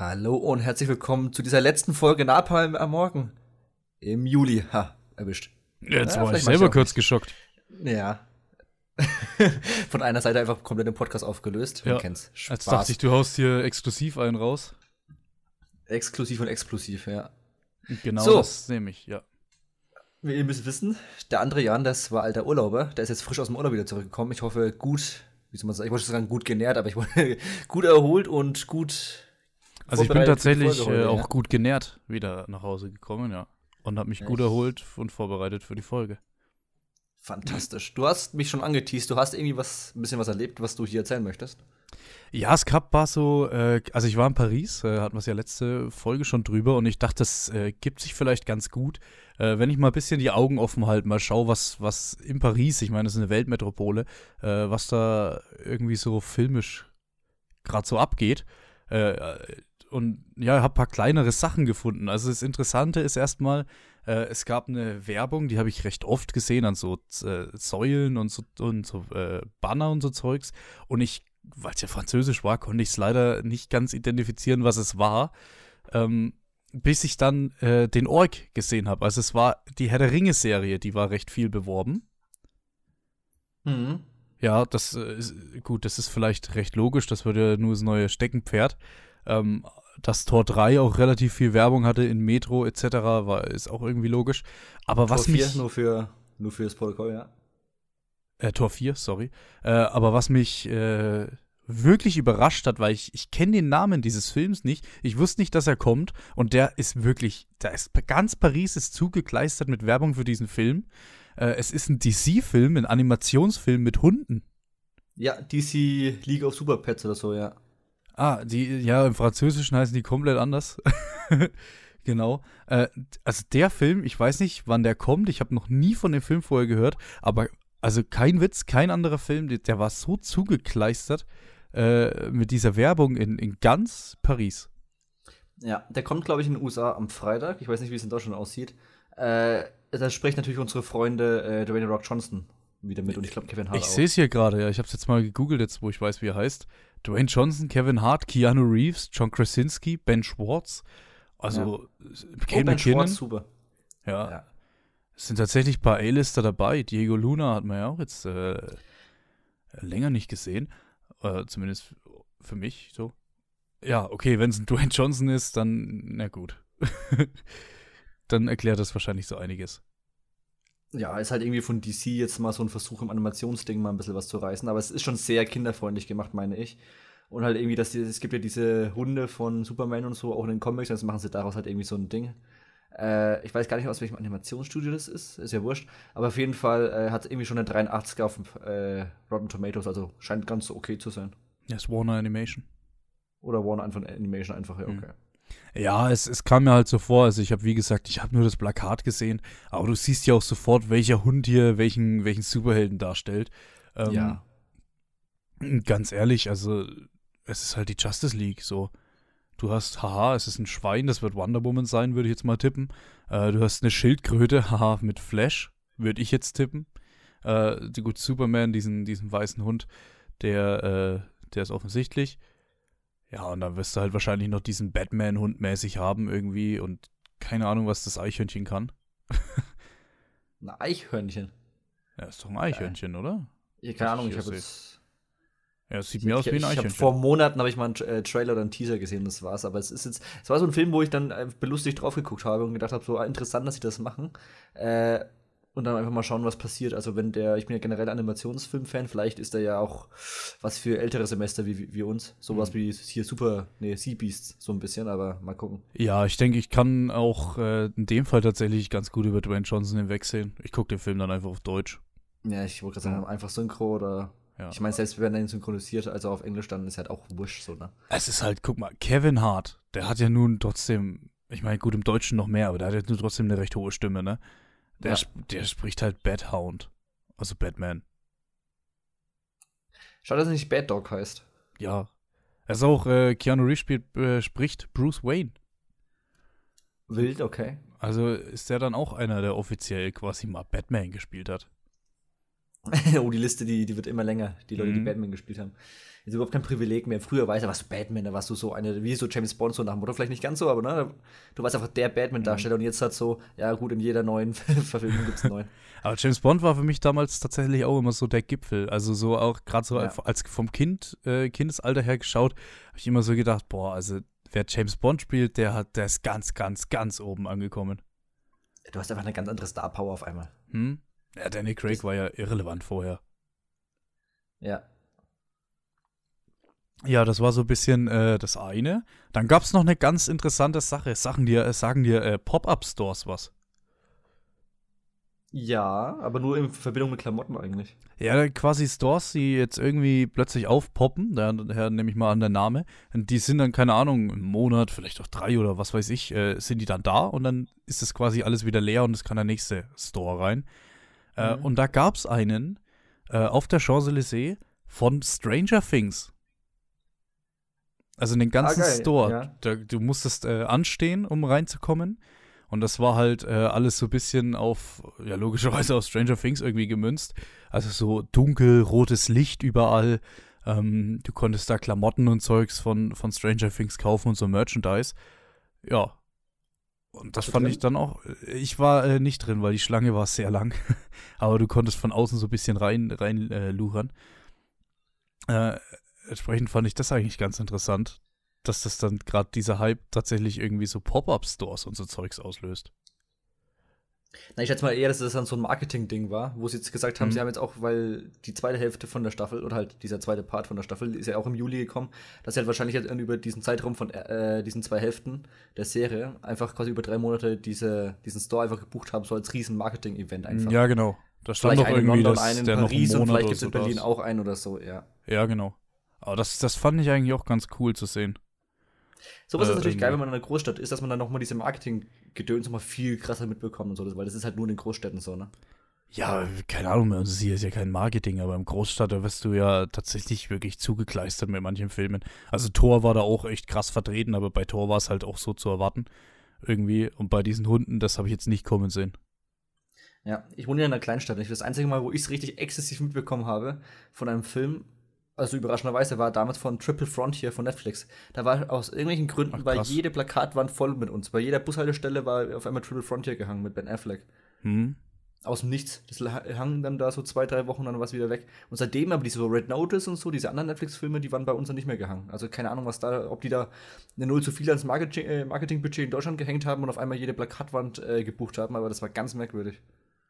Hallo und herzlich willkommen zu dieser letzten Folge Napalm am Morgen. Im Juli. Ha, erwischt. Jetzt Ja, war ich ich selber auch kurz nicht. geschockt. Ja. Von einer Seite einfach komplett den Podcast aufgelöst. Ja, kennt's. Als Spaß. dachte ich, du haust hier exklusiv einen raus. Exklusiv und explosiv, ja. Genau So. das nehme ich, ja. Wie ihr müsst wissen, der andere Jan, das war alter Urlauber. Der ist jetzt frisch aus dem Urlaub wieder zurückgekommen. Ich hoffe, gut, wie soll man sagen, ich wollte sagen, gut genährt, aber ich wollte gut erholt und gut. Also ich bin tatsächlich äh, auch ja. gut genährt wieder nach Hause gekommen, ja. Und habe mich gut Echt? erholt und vorbereitet für die Folge. Fantastisch. Du hast mich schon angeteased. Du hast irgendwie was, ein bisschen was erlebt, was du hier erzählen möchtest. Ja, es gab war so, äh, also ich war in Paris, äh, hatten wir es ja letzte Folge schon drüber und ich dachte, das äh, gibt sich vielleicht ganz gut, äh, wenn ich mal ein bisschen die Augen offen halte, mal schaue, was, was in Paris, ich meine, das ist eine Weltmetropole, äh, was da irgendwie so filmisch gerade so abgeht. Und ja, habe ein paar kleinere Sachen gefunden. Also das Interessante ist erstmal, äh, es gab eine Werbung, die habe ich recht oft gesehen an so äh, Säulen und so, und so äh, Banner und so Zeugs. Und ich, weil es ja französisch war, konnte ich es leider nicht ganz identifizieren, was es war. Ähm, bis ich dann äh, den Ork gesehen habe. Also es war die Herr der Ringe-Serie, die war recht viel beworben. Mhm. Ja, das äh, ist gut, das ist vielleicht recht logisch, das wird ja nur das neue Steckenpferd. Ähm, dass Tor 3 auch relativ viel Werbung hatte in Metro etc., war, ist auch irgendwie logisch. Aber was Tor vier, mich. nur für nur für das Protokoll, ja. Äh, Tor 4, sorry. Äh, aber was mich äh, wirklich überrascht hat, weil ich, ich kenne den Namen dieses Films nicht. Ich wusste nicht, dass er kommt. Und der ist wirklich, da ist ganz Paris ist zugekleistert mit Werbung für diesen Film. Äh, es ist ein DC-Film, ein Animationsfilm mit Hunden. Ja, DC League of Super Pets oder so, ja. Ah, die, ja, im Französischen heißen die komplett anders. genau. Äh, also der Film, ich weiß nicht, wann der kommt. Ich habe noch nie von dem Film vorher gehört, aber also kein Witz, kein anderer Film, der, der war so zugekleistert äh, mit dieser Werbung in, in ganz Paris. Ja, der kommt, glaube ich, in den USA am Freitag. Ich weiß nicht, wie es in Deutschland aussieht. Äh, da spricht natürlich unsere Freunde äh, Dwayne Rock Johnson wieder mit und ich glaube Kevin Hart Ich sehe es hier gerade, ja. Ich habe es jetzt mal gegoogelt, jetzt wo ich weiß, wie er heißt. Dwayne Johnson, Kevin Hart, Keanu Reeves, John Krasinski, Ben Schwartz. Also Oh, Kate Ben McKinnon. Schwartz, super. Ja, Ja. Es sind tatsächlich ein paar A-Lister dabei. Diego Luna hat man ja auch jetzt äh, länger nicht gesehen. Äh, zumindest für mich so. Ja, okay, wenn es ein Dwayne Johnson ist, dann, na gut. dann erklärt das wahrscheinlich so einiges. Ja, ist halt irgendwie von DC jetzt mal so ein Versuch im Animationsding mal ein bisschen was zu reißen, aber es ist schon sehr kinderfreundlich gemacht, meine ich. Und halt irgendwie, dass die, es gibt ja diese Hunde von Superman und so, auch in den Comics, jetzt machen sie daraus halt irgendwie so ein Ding. Äh, ich weiß gar nicht, aus welchem Animationsstudio das ist, ist ja wurscht. Aber auf jeden Fall äh, hat es irgendwie schon eine 83er auf äh, Rotten Tomatoes, also scheint ganz okay zu sein. Ja, ist Warner Animation. Oder Warner einfach Animation einfach, ja, Hm. okay. Ja, es, es kam mir halt so vor, also ich habe wie gesagt, ich habe nur das Plakat gesehen, aber du siehst ja auch sofort, welcher Hund hier welchen, welchen Superhelden darstellt. Ähm, ja. Ganz ehrlich, also es ist halt die Justice League so. Du hast, haha, es ist ein Schwein, das wird Wonder Woman sein, würde ich jetzt mal tippen. Äh, du hast eine Schildkröte, haha, mit Flash, würde ich jetzt tippen. Äh, gut, Superman, diesen, diesen weißen Hund, der, äh, der ist offensichtlich. Ja, und dann wirst du halt wahrscheinlich noch diesen Batman-Hund mäßig haben irgendwie und keine Ahnung, was das Eichhörnchen kann. Ein Eichhörnchen. Ja, ist doch ein Eichhörnchen, oder? Ja, keine Ahnung, ich ich habe jetzt. Ja, es sieht mir aus wie ein ich, ich hab, Eichhörnchen. vor Monaten habe ich mal einen äh, Trailer oder einen Teaser gesehen, das war's. Aber es ist jetzt, es war so ein Film, wo ich dann äh, belustigt drauf geguckt habe und gedacht habe, so ah, interessant, dass sie das machen. Äh, und dann einfach mal schauen, was passiert. Also wenn der, ich bin ja generell Animationsfilm-Fan, vielleicht ist der ja auch was für ältere Semester wie, wie, wie uns. Sowas Mhm. wie hier Super, nee, Sea Beasts, so ein bisschen, aber mal gucken. Ja, ich denke, ich kann auch äh, in dem Fall tatsächlich ganz gut über Dwayne Johnson hinwegsehen. Ich gucke den Film dann einfach auf Deutsch. Ja, ich wollte gerade sagen, einfach Synchro oder. Ja. Ich meine, selbst wenn er ihn synchronisiert, also auf Englisch, dann ist halt auch wurscht so, ne? Es ist halt, guck mal, Kevin Hart, der hat ja nun trotzdem, ich meine, gut im Deutschen noch mehr, aber der hat ja nun trotzdem eine recht hohe Stimme, ne? Der, Ja. sp der spricht halt Bathound. Also Batman. Schade, dass er nicht Bad Dog heißt. Ja. Ist auch, äh, Keanu Reeves spielt, äh, spricht Bruce Wayne. Wild, okay. Also ist der dann auch einer, der offiziell quasi mal Batman gespielt hat. Oh, die Liste, die, die wird immer länger, die Leute, mhm. die Batman gespielt haben. Ist überhaupt kein Privileg mehr. Früher weißt du, warst du Batman, da warst du so eine, wie so James Bond, so nach dem Motto, vielleicht nicht ganz so, aber ne, du warst einfach der Batman-Darsteller mhm. und jetzt hat so, ja gut, in jeder neuen Verfilmung gibt es einen neuen. aber James Bond war für mich damals tatsächlich auch immer so der Gipfel. Also so auch gerade so ja. als vom Kind, äh, Kindesalter her geschaut, habe ich immer so gedacht, boah, also wer James Bond spielt, der hat, der ist ganz, ganz, ganz oben angekommen. Du hast einfach eine ganz andere Star Power auf einmal. Hm? Ja, Danny Craig war ja irrelevant vorher. Ja. Ja, das war so ein bisschen äh, das eine. Dann gab es noch eine ganz interessante Sache. Sachen dir, äh, sagen dir äh, Pop-Up-Stores was? Ja, aber nur in Verbindung mit Klamotten eigentlich. Ja, quasi Stores, die jetzt irgendwie plötzlich aufpoppen, daher nehme ich mal an der Name. Und die sind dann, keine Ahnung, einen Monat, vielleicht auch drei oder was weiß ich, äh, sind die dann da und dann ist das quasi alles wieder leer und es kann der nächste Store rein. Äh, mhm. und da gab es einen äh, auf der Champs-Élysées von Stranger Things. Also den ganzen ah, Store. Ja. Da, du musstest äh, anstehen, um reinzukommen. Und das war halt äh, alles so ein bisschen auf, ja, logischerweise auf Stranger Things irgendwie gemünzt. Also so dunkel, rotes Licht überall. Ähm, du konntest da Klamotten und Zeugs von, von Stranger Things kaufen und so Merchandise. Ja. Und das fand drin? ich dann auch. Äh, ich war äh, nicht drin, weil die Schlange war sehr lang. Aber du konntest von außen so ein bisschen rein, rein äh, luchern. Äh, entsprechend fand ich das eigentlich ganz interessant, dass das dann gerade dieser Hype tatsächlich irgendwie so Pop-Up-Stores und so Zeugs auslöst. Na, ich schätze mal eher, dass das dann so ein Marketing-Ding war, wo sie jetzt gesagt haben, mhm. sie haben jetzt auch, weil die zweite Hälfte von der Staffel, oder halt dieser zweite Part von der Staffel, ist ja auch im Juli gekommen, dass sie halt wahrscheinlich halt über diesen Zeitraum von äh, diesen zwei Hälften der Serie einfach quasi über drei Monate diese, diesen Store einfach gebucht haben, so als riesen Marketing-Event einfach. Ja, genau. Da stand vielleicht doch irgendwie, London, dass einen in Paris und vielleicht gibt es in Berlin das. auch einen oder so, ja. Ja, genau. Aber das, das fand ich eigentlich auch ganz cool zu sehen. Sowas äh, ist natürlich geil, wenn man in einer Großstadt ist, dass man dann nochmal diese Marketing-Gedöns nochmal viel krasser mitbekommt und so, weil das ist halt nur in den Großstädten so, ne? Ja, keine Ahnung, also hier ist ja kein Marketing, aber im Großstadt, da wirst du ja tatsächlich wirklich zugekleistert mit manchen Filmen. Also Thor war da auch echt krass vertreten, aber bei Thor war es halt auch so zu erwarten. Irgendwie. Und bei diesen Hunden, das habe ich jetzt nicht kommen sehen. Ja, ich wohne ja in einer Kleinstadt. Das einzige Mal, wo ich es richtig exzessiv mitbekommen habe von einem Film, also überraschenderweise, war damals von Triple Frontier von Netflix. Da war aus irgendwelchen Gründen Ach, war jede Plakatwand voll mit uns. Bei jeder Bushaltestelle war auf einmal Triple Frontier gehangen mit Ben Affleck. Mhm. Aus dem Nichts. Das hang dann da so zwei, drei Wochen, dann war es wieder weg. Und seitdem aber diese so Red Notice und so, diese anderen Netflix-Filme, die waren bei uns dann nicht mehr gehangen. Also keine Ahnung, was da, ob die da eine Null zu viel ans Marketing, äh, Marketingbudget in Deutschland gehängt haben und auf einmal jede Plakatwand äh, gebucht haben, aber das war ganz merkwürdig.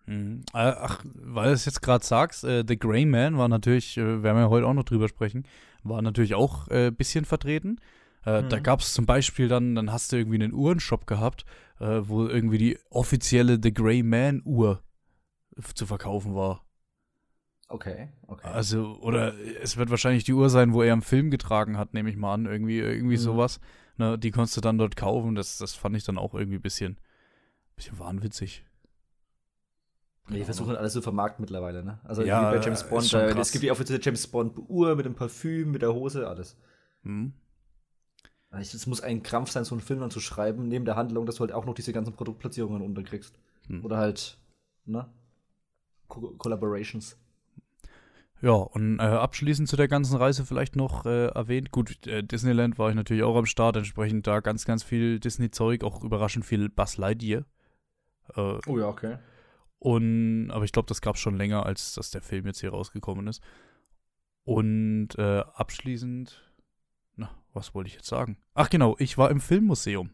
Mhm. Äh, ach, weil du es jetzt gerade sagst, äh, The Grey Man war natürlich, äh, werden wir heute auch noch drüber sprechen, war natürlich auch ein äh, bisschen vertreten. Äh, mhm. Da gab es zum Beispiel dann, dann hast du irgendwie einen Uhrenshop gehabt, äh, wo irgendwie die offizielle The Grey Man Uhr zu verkaufen war. Okay, okay. Also, oder es wird wahrscheinlich die Uhr sein, wo er im Film getragen hat, nehme ich mal an, irgendwie, irgendwie mhm. sowas. Ne, die konntest du dann dort kaufen, das, das fand ich dann auch irgendwie ein bisschen, bisschen wahnwitzig. Ja, die versuchen alles zu vermarkten mittlerweile, ne? Also ja, wie bei James Bond, äh, es gibt die offizielle James Bond-Uhr mit dem Parfüm, mit der Hose, alles. Mhm. Es muss ein Krampf sein, so einen Film dann zu schreiben, neben der Handlung, dass du halt auch noch diese ganzen Produktplatzierungen unterkriegst. Mhm. Oder halt, ne? Co Collaborations. Ja, und äh, abschließend zu der ganzen Reise vielleicht noch äh, erwähnt, gut, äh, Disneyland war ich natürlich auch am Start, entsprechend da ganz, ganz viel Disney-Zeug, auch überraschend viel Buzz Lightyear. Äh, oh ja, okay. Und, aber ich glaube, das gab es schon länger, als dass der Film jetzt hier rausgekommen ist. Und äh, abschließend, na, was wollte ich jetzt sagen? Ach genau, ich war im Filmmuseum.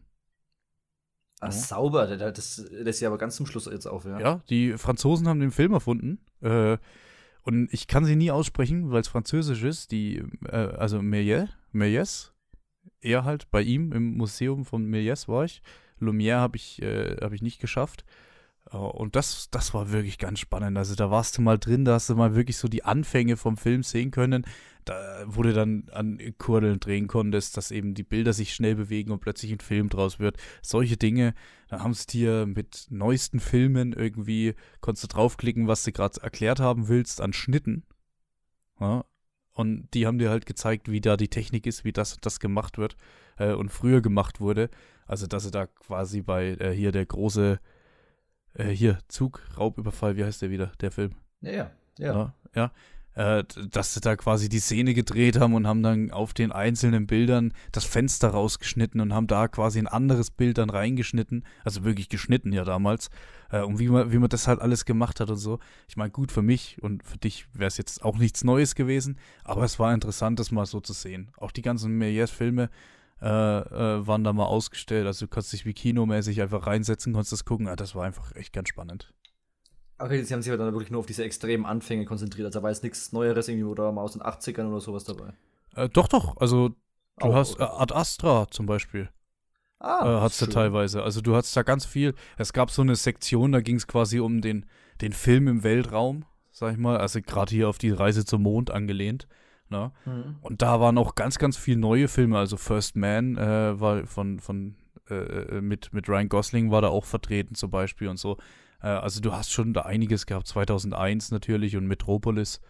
Ah, ja. sauber, das, lässt ja aber ganz zum Schluss jetzt auf, ja. Ja, die Franzosen haben den Film erfunden. Äh, und ich kann sie nie aussprechen, weil es französisch ist. Die, äh, also Méliès, Méliès, er halt bei ihm im Museum von Méliès war ich. Lumière habe ich, äh, hab ich nicht geschafft. Äh, und das, das war wirklich ganz spannend. Also da warst du mal drin, da hast du mal wirklich so die Anfänge vom Film sehen können, da, wo du dann an Kurdeln drehen konntest, dass eben die Bilder sich schnell bewegen und plötzlich ein Film draus wird. Solche Dinge, da haben sie dir mit neuesten Filmen irgendwie, konntest du draufklicken, was du gerade erklärt haben willst, an Schnitten. Ja, und die haben dir halt gezeigt, wie da die Technik ist, wie das das gemacht wird äh, und früher gemacht wurde. Also, dass sie da quasi bei äh, hier der große äh, hier, Zug, Raubüberfall, wie heißt der wieder, der Film? Ja, ja. Ja. ja, äh, dass sie da quasi die Szene gedreht haben und haben dann auf den einzelnen Bildern das Fenster rausgeschnitten und haben da quasi ein anderes Bild dann reingeschnitten, also wirklich geschnitten ja damals, äh, und wie man, wie man das halt alles gemacht hat und so. Ich meine, gut, für mich und für dich wäre es jetzt auch nichts Neues gewesen, aber es war interessant, das mal so zu sehen. Auch die ganzen Méliès-Filme, äh, äh, waren da mal ausgestellt. Also du konntest dich wie kinomäßig einfach reinsetzen, konntest das gucken. Ah, das war einfach echt ganz spannend. Okay, sie haben sich aber dann wirklich nur auf diese extremen Anfänge konzentriert. Also da war jetzt nichts Neueres irgendwie oder mal aus den 80ern oder sowas dabei. Äh, doch, doch. Also du Auch, hast äh, Ad Astra zum Beispiel. Ah, äh, hat's da teilweise. Also du hattest da ganz viel. Es gab so eine Sektion, da ging es quasi um den, den Film im Weltraum, sag ich mal. Also gerade hier auf die Reise zum Mond angelehnt. Ne? Mhm. Und da waren auch ganz, ganz viele neue Filme. Also First Man äh, war von, von äh, äh, mit, mit Ryan Gosling war da auch vertreten zum Beispiel und so. Äh, also du hast schon da einiges gehabt, 2001 natürlich und Metropolis,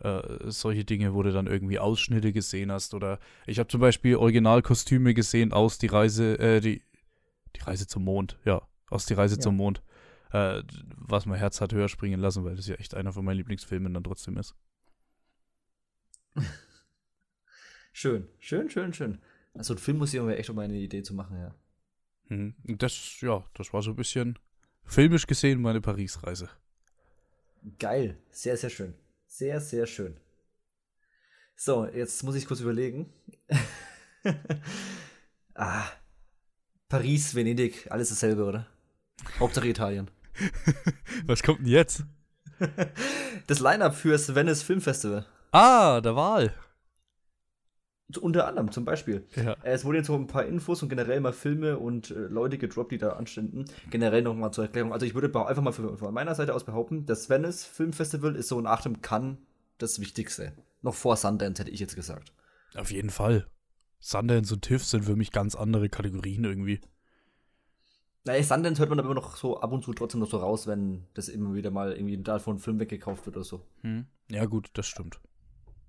äh, solche Dinge, wo du dann irgendwie Ausschnitte gesehen hast oder ich habe zum Beispiel Originalkostüme gesehen aus die Reise, äh, die, die Reise zum Mond, ja, aus die Reise ja. zum Mond, was mein Herz hat höher springen lassen, weil das ja echt einer von meinen Lieblingsfilmen dann trotzdem ist. schön, schön, schön, schön. Also ein Filmmuseum wäre echt mal eine Idee zu machen, ja. Mhm. Das, ja, das war so ein bisschen filmisch gesehen meine Paris-Reise. Geil, sehr, sehr schön. Sehr, sehr schön. So, jetzt muss ich kurz überlegen. ah, Paris, Venedig, alles dasselbe, oder? Hauptsache Italien. Was kommt denn jetzt? Das Line-Up fürs Venice Film Festival. Ah, der Wahl. Unter anderem, zum Beispiel. Ja. Es wurden jetzt so ein paar Infos und generell mal Filme und äh, Leute gedroppt, die da anstanden. Generell nochmal zur Erklärung. Also ich würde einfach mal von meiner Seite aus behaupten, das Venice Filmfestival ist so nach dem Cannes das Wichtigste. Noch vor Sundance, hätte ich jetzt gesagt. Auf jeden Fall. Sundance und TIFF sind für mich ganz andere Kategorien irgendwie. Naja, Sundance hört man aber noch so ab und zu trotzdem noch so raus, wenn das immer wieder mal irgendwie ein Film weggekauft wird oder so. Hm. Ja, gut, das stimmt.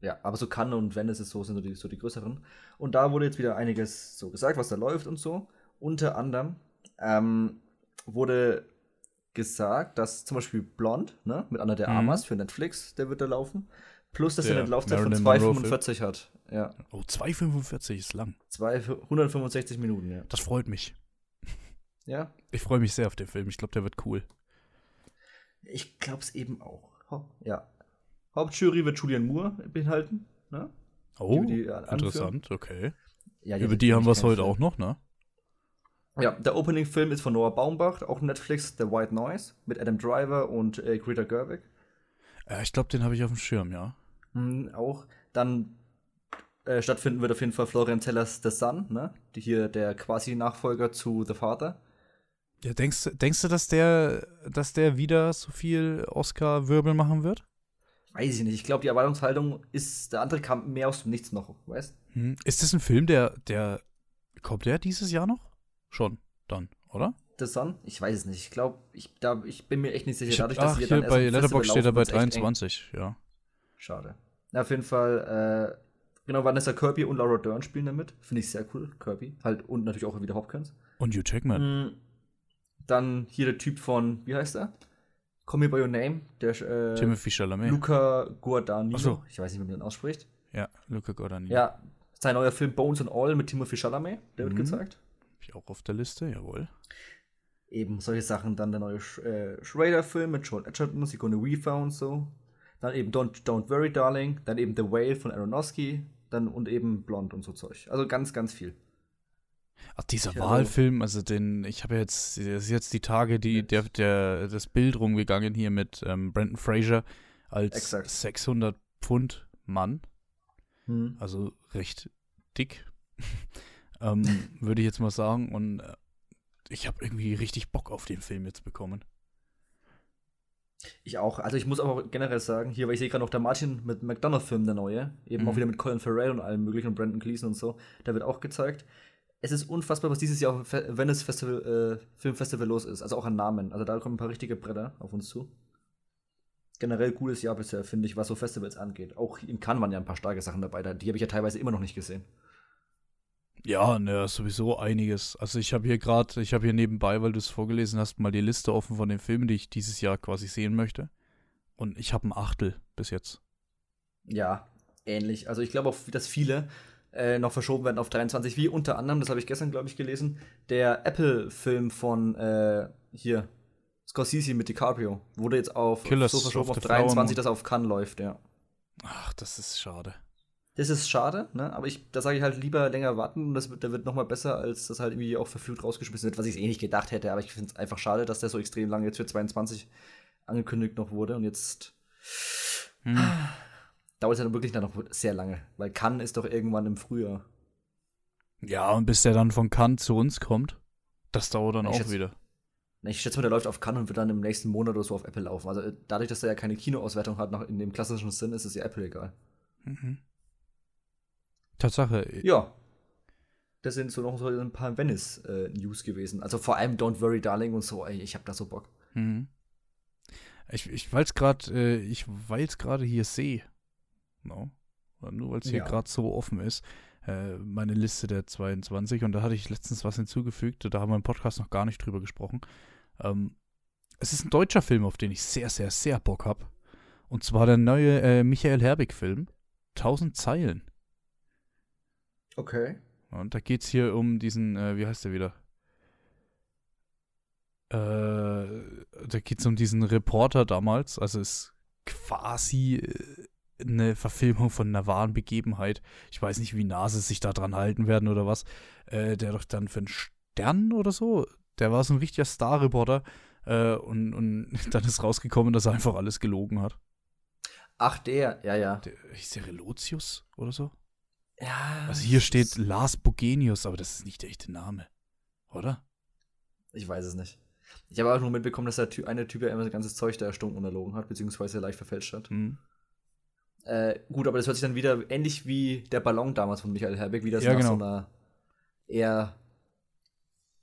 Ja, aber so Cannes und Venice ist so, sind so die, so die größeren. Und da wurde jetzt wieder einiges so gesagt, was da läuft und so. Unter anderem ähm, wurde gesagt, dass zum Beispiel Blond, ne, mit Anna der mhm. Armas für Netflix, der wird da laufen. Plus, dass er eine Laufzeit von 2,45 hat. Ja. Oh, 2,45 ist lang. 165 Minuten, ja. Das freut mich. Ja? Ich freue mich sehr auf den Film. Ich glaube, der wird cool. Ich glaube es eben auch. Ja. Hauptjury wird Julian Moore beinhalten. Ne? Oh, interessant, okay. Ja, die Über die haben wir es heute Film. auch noch, ne? Ja, der Opening-Film ist von Noah Baumbach, auch Netflix, The White Noise, mit Adam Driver und äh, Greta Gerwig. Ja, ich glaube, den habe ich auf dem Schirm, ja. Mhm, auch. Dann äh, stattfinden wird auf jeden Fall Florian Tellers The Sun, ne? Die hier der quasi Nachfolger zu The Father. Ja, denkst, denkst du, dass der, dass der wieder so viel Oscar-Wirbel machen wird? Weiß ich nicht. Ich glaube, die Erwartungshaltung ist, der andere kam mehr aus dem Nichts noch, weißt hm. Ist das ein Film, der, der, kommt der dieses Jahr noch? Schon, dann, oder? The Sun? Ich weiß es nicht. Ich glaube, ich, ich bin mir echt nicht sicher. Ich, Dadurch, dass ach, hier bei Letterboxd steht er bei 23, ja. Schade. Na, auf jeden Fall, äh, genau, Vanessa Kirby und Laura Dern spielen damit. Finde ich sehr cool, Kirby. Halt, und natürlich auch wieder Hopkins. Und Hugh Jackman. Mhm. Dann hier der Typ von, wie heißt er? Call Me By Your Name, der äh, Timothy Chalamet. Luca Guadagnino. So. Ich weiß nicht, wie man den ausspricht. Ja, Luca Guadagnino. Ja, sein neuer Film Bones and All mit Timothy Chalamet, der mhm. wird gezeigt. Hab ich auch auf der Liste, jawohl. Eben solche Sachen, dann der neue äh, Schrader-Film mit Joel Edgerton, Sigourney Weaver und so. Dann eben Don't, Don't Worry Darling, dann eben The Whale von Aronofsky, dann und eben Blond und so Zeug. Also ganz, ganz viel. Ach, dieser ja, Wahlfilm, also den, ich habe jetzt, ist jetzt die Tage, die, der, der, das Bild rumgegangen hier mit ähm, Brandon Fraser als Exakt. 600 Pfund Mann. Hm. Also recht dick, ähm, würde ich jetzt mal sagen. Und äh, ich habe irgendwie richtig Bock auf den Film jetzt bekommen. Ich auch. Also ich muss aber generell sagen, hier, weil ich sehe gerade noch der Martin mit McDonough-Film, der neue, eben mhm. auch wieder mit Colin Farrell und allem möglichen und Brandon Gleason und so, der wird auch gezeigt es ist unfassbar, was dieses Jahr auf dem Venice Festival, äh, Filmfestival los ist. Also auch an Namen. Also da kommen ein paar richtige Bretter auf uns zu. Generell cooles Jahr bisher, finde ich, was so Festivals angeht. Auch in Cannes waren ja ein paar starke Sachen dabei. Die habe ich ja teilweise immer noch nicht gesehen. Ja, ne, sowieso einiges. Also ich habe hier gerade, ich habe hier nebenbei, weil du es vorgelesen hast, mal die Liste offen von den Filmen, die ich dieses Jahr quasi sehen möchte. Und ich habe ein Achtel bis jetzt. Ja, ähnlich. Also ich glaube auch, dass viele äh, noch verschoben werden auf 23, wie unter anderem, das habe ich gestern, glaube ich, gelesen, der Apple-Film von äh, hier, Scorsese mit DiCaprio, wurde jetzt auf Killers so verschoben auf the 23, Flower Moon. dass er auf Cannes läuft, ja. Ach, das ist schade. Das ist schade, ne? Aber ich, da sage ich halt lieber länger warten und das wird, der wird noch mal besser, als das halt irgendwie auch verflucht rausgeschmissen wird, was ich eh nicht gedacht hätte. Aber ich finde es einfach schade, dass der so extrem lange jetzt für 22 angekündigt noch wurde und jetzt Hm. Dauert es ja dann wirklich dann noch sehr lange, weil Cannes ist doch irgendwann im Frühjahr. Ja, und bis der dann von Cannes zu uns kommt, das dauert dann Ich auch schätze- wieder. Ich schätze mal, der läuft auf Cannes und wird dann im nächsten Monat oder so auf Apple laufen. Also äh, dadurch, dass er ja keine Kinoauswertung hat, nach, in dem klassischen Sinn, ist es ja Apple egal. Mhm. Tatsache. Ja. Das sind so noch so ein paar Venice-News gewesen. Also vor allem Don't Worry Darling und so, ey, ich hab da so Bock. Mhm. Ich, ich weil es gerade, äh, ich weil's gerade hier sehe. No. Nur weil es hier Ja. gerade so offen ist. Äh, meine Liste der 22 und da hatte ich letztens was hinzugefügt, da haben wir im Podcast noch gar nicht drüber gesprochen. Ähm, es ist ein deutscher Film, auf den ich sehr, sehr, sehr Bock habe. Und zwar der neue äh, Michael Herbig-Film. 1000 Zeilen. Okay. Und da geht es hier um diesen, äh, wie heißt der wieder? Äh, da geht es um diesen Reporter damals. Also ist quasi äh, eine Verfilmung von einer wahren Begebenheit. Ich weiß nicht, wie nah sie sich da dran halten werden oder was. Äh, der doch dann für einen Stern oder so, der war so ein richtiger Star-Reporter. Äh, und, und dann ist rausgekommen, dass er einfach alles gelogen hat. Ach, der, ja, ja. Der, hieß der Relotius oder so? Ja. Also hier steht Lars Bogenius, aber das ist nicht der echte Name. Oder? Ich weiß es nicht. Ich habe auch nur mitbekommen, dass der Ty eine Typ ja immer das ganze Zeug da erstunken und erlogen hat, beziehungsweise leicht verfälscht hat. Hm. Äh, gut, aber das hört sich dann wieder ähnlich wie der Ballon damals von Michael Herbeck, wie das Ja, nach genau. so einer eher,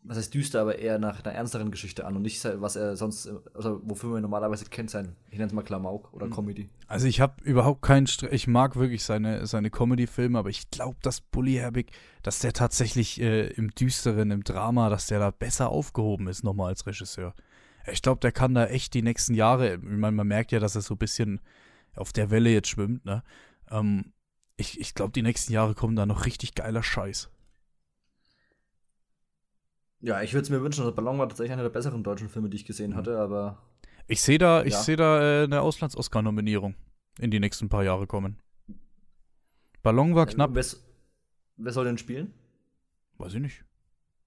was heißt düster, aber eher nach einer ernsteren Geschichte an und nicht, was er sonst, also wofür man normalerweise kennt, sein, ich nenne es mal Klamauk oder Mhm. Comedy. Also ich habe überhaupt keinen Stress. Ich mag wirklich seine, seine Comedy-Filme, aber ich glaube, dass Bully Herbig, dass der tatsächlich äh, im Düsteren, im Drama, dass der da besser aufgehoben ist, nochmal als Regisseur. Ich glaube, der kann da echt die nächsten Jahre, ich meine, man merkt ja, dass er so ein bisschen auf der Welle jetzt schwimmt, ne? Ähm, ich ich glaube, die nächsten Jahre kommen da noch richtig geiler Scheiß. Ja, ich würde es mir wünschen, der Ballon war tatsächlich einer der besseren deutschen Filme, die ich gesehen Mhm. hatte, aber Ich sehe da, ich Ja. sehe da äh, eine Auslands-Oscar-Nominierung in die nächsten paar Jahre kommen. Ballon war knapp, Wer, wer soll denn spielen? weiß ich nicht.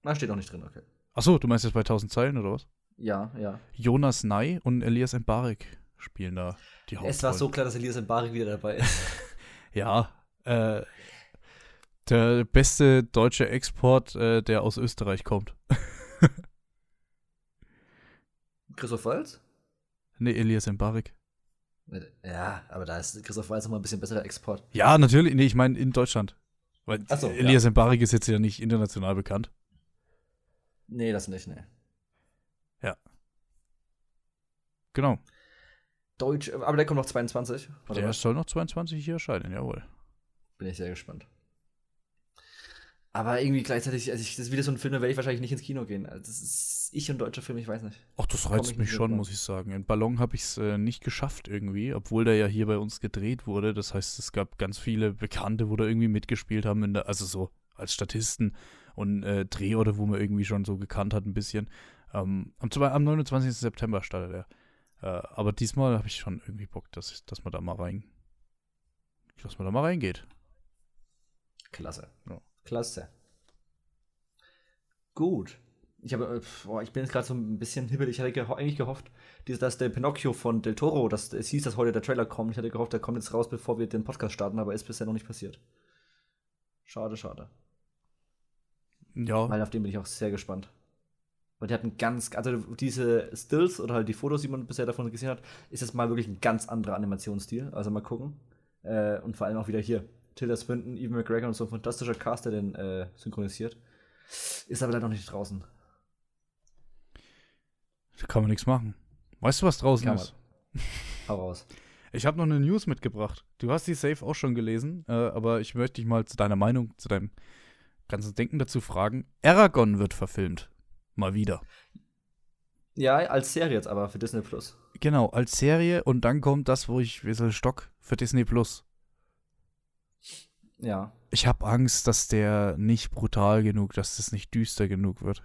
Na, steht auch nicht drin, okay. Achso, du meinst jetzt bei 1000 Zeilen oder was? Ja, ja. Jonas Ney und Elias Mbarek spielen da die Hauptrollen. Es war so klar, dass Elias Mbarek wieder dabei ist. Ja, äh, der beste deutsche Export, äh, der aus Österreich kommt. Christoph Waltz? Nee, Elias Mbarek. Ja, aber da ist Christoph Waltz nochmal ein bisschen besserer Export. Ja, natürlich. Nee, ich meine in Deutschland. Weil so, Elias Mbarek ist jetzt ja nicht international bekannt. Nee, das nicht, nee. Genau. Deutsch, aber der kommt noch 22. Oder der was? soll noch 22 hier erscheinen, jawohl. Bin ich sehr gespannt. Aber irgendwie gleichzeitig, also ich, das ist wieder so ein Film, da werde ich wahrscheinlich nicht ins Kino gehen. Also das ist ich und deutscher Film, ich weiß nicht. Ach, das reizt ich mich schon, muss ich sagen. In Ballon habe ich es äh, nicht geschafft irgendwie, obwohl der ja hier bei uns gedreht wurde. Das heißt, es gab ganz viele Bekannte, wo da irgendwie mitgespielt haben, der, also so als Statisten und äh, Drehorte, wo man irgendwie schon so gekannt hat ein bisschen. Ähm, am, am 29. September startet er. Äh, aber diesmal habe ich schon irgendwie Bock, dass, ich, dass man da mal rein, dass man da mal reingeht. Klasse. Ja. Klasse. Gut. Ich habe, äh, boah, ich bin jetzt gerade so ein bisschen hibbelig. Ich hatte geho eigentlich gehofft, dass der Pinocchio von Del Toro, dass es hieß, dass heute der Trailer kommt. Ich hatte gehofft, der kommt jetzt raus, bevor wir den Podcast starten, aber ist bisher noch nicht passiert. Schade, schade. Ja, Weil auf den bin ich auch sehr gespannt. Weil die hatten ganz, also diese Stills oder halt die Fotos, die man bisher davon gesehen hat, ist jetzt mal wirklich ein ganz anderer Animationsstil. Also mal gucken. Äh, und vor allem auch wieder hier. Tilda Swinton, Evan McGregor und so ein fantastischer Cast, der den äh, synchronisiert. Ist aber leider noch nicht draußen. da kann man nichts machen. Weißt du, was draußen Kann man. ist? Hau raus. Ich habe noch eine News mitgebracht. Du hast die safe auch schon gelesen, äh, aber ich möchte dich mal zu deiner Meinung, zu deinem ganzen Denken dazu fragen. Aragon wird verfilmt. Mal wieder. Ja, als Serie jetzt aber für Disney Plus. genau, als Serie und dann kommt das, wo ich Wissel Stock für Disney Plus. Ja. Ich habe Angst, dass der nicht brutal genug, dass das nicht düster genug wird.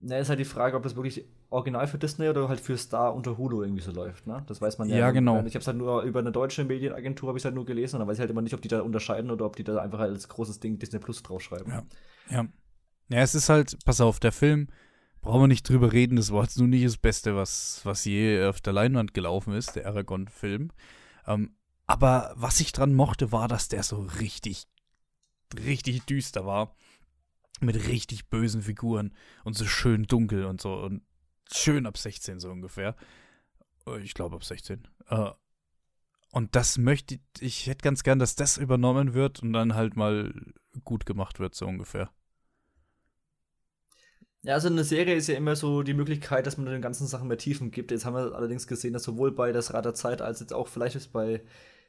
Na, ist halt die Frage, ob das wirklich original für Disney oder halt für Star unter Hulu irgendwie so läuft, ne? Das weiß man ja. Ja, genau. Ich habe es halt nur über eine deutsche Medienagentur habe ich halt nur gelesen und dann weiß ich halt immer nicht, ob die da unterscheiden oder ob die da einfach halt als großes Ding Disney Plus draufschreiben. Ja. Ja. Ja, es ist halt, pass auf, der Film, brauchen wir nicht drüber reden, das war jetzt nur nicht das Beste, was, was je auf der Leinwand gelaufen ist, der Aragon-Film. Ähm, aber was ich dran mochte, war, dass der so richtig, richtig düster war. Mit richtig bösen Figuren und so schön dunkel und so und schön ab 16 so ungefähr. Äh, Ich glaube ab 16. Äh, Und das möchte ich, ich hätte ganz gern, dass das übernommen wird und dann halt mal gut gemacht wird, so ungefähr. Ja, also eine Serie ist ja immer so die Möglichkeit, dass man den ganzen Sachen mehr Tiefen gibt. Jetzt haben wir allerdings gesehen, dass sowohl bei Das Rad der Zeit als jetzt auch vielleicht ist bei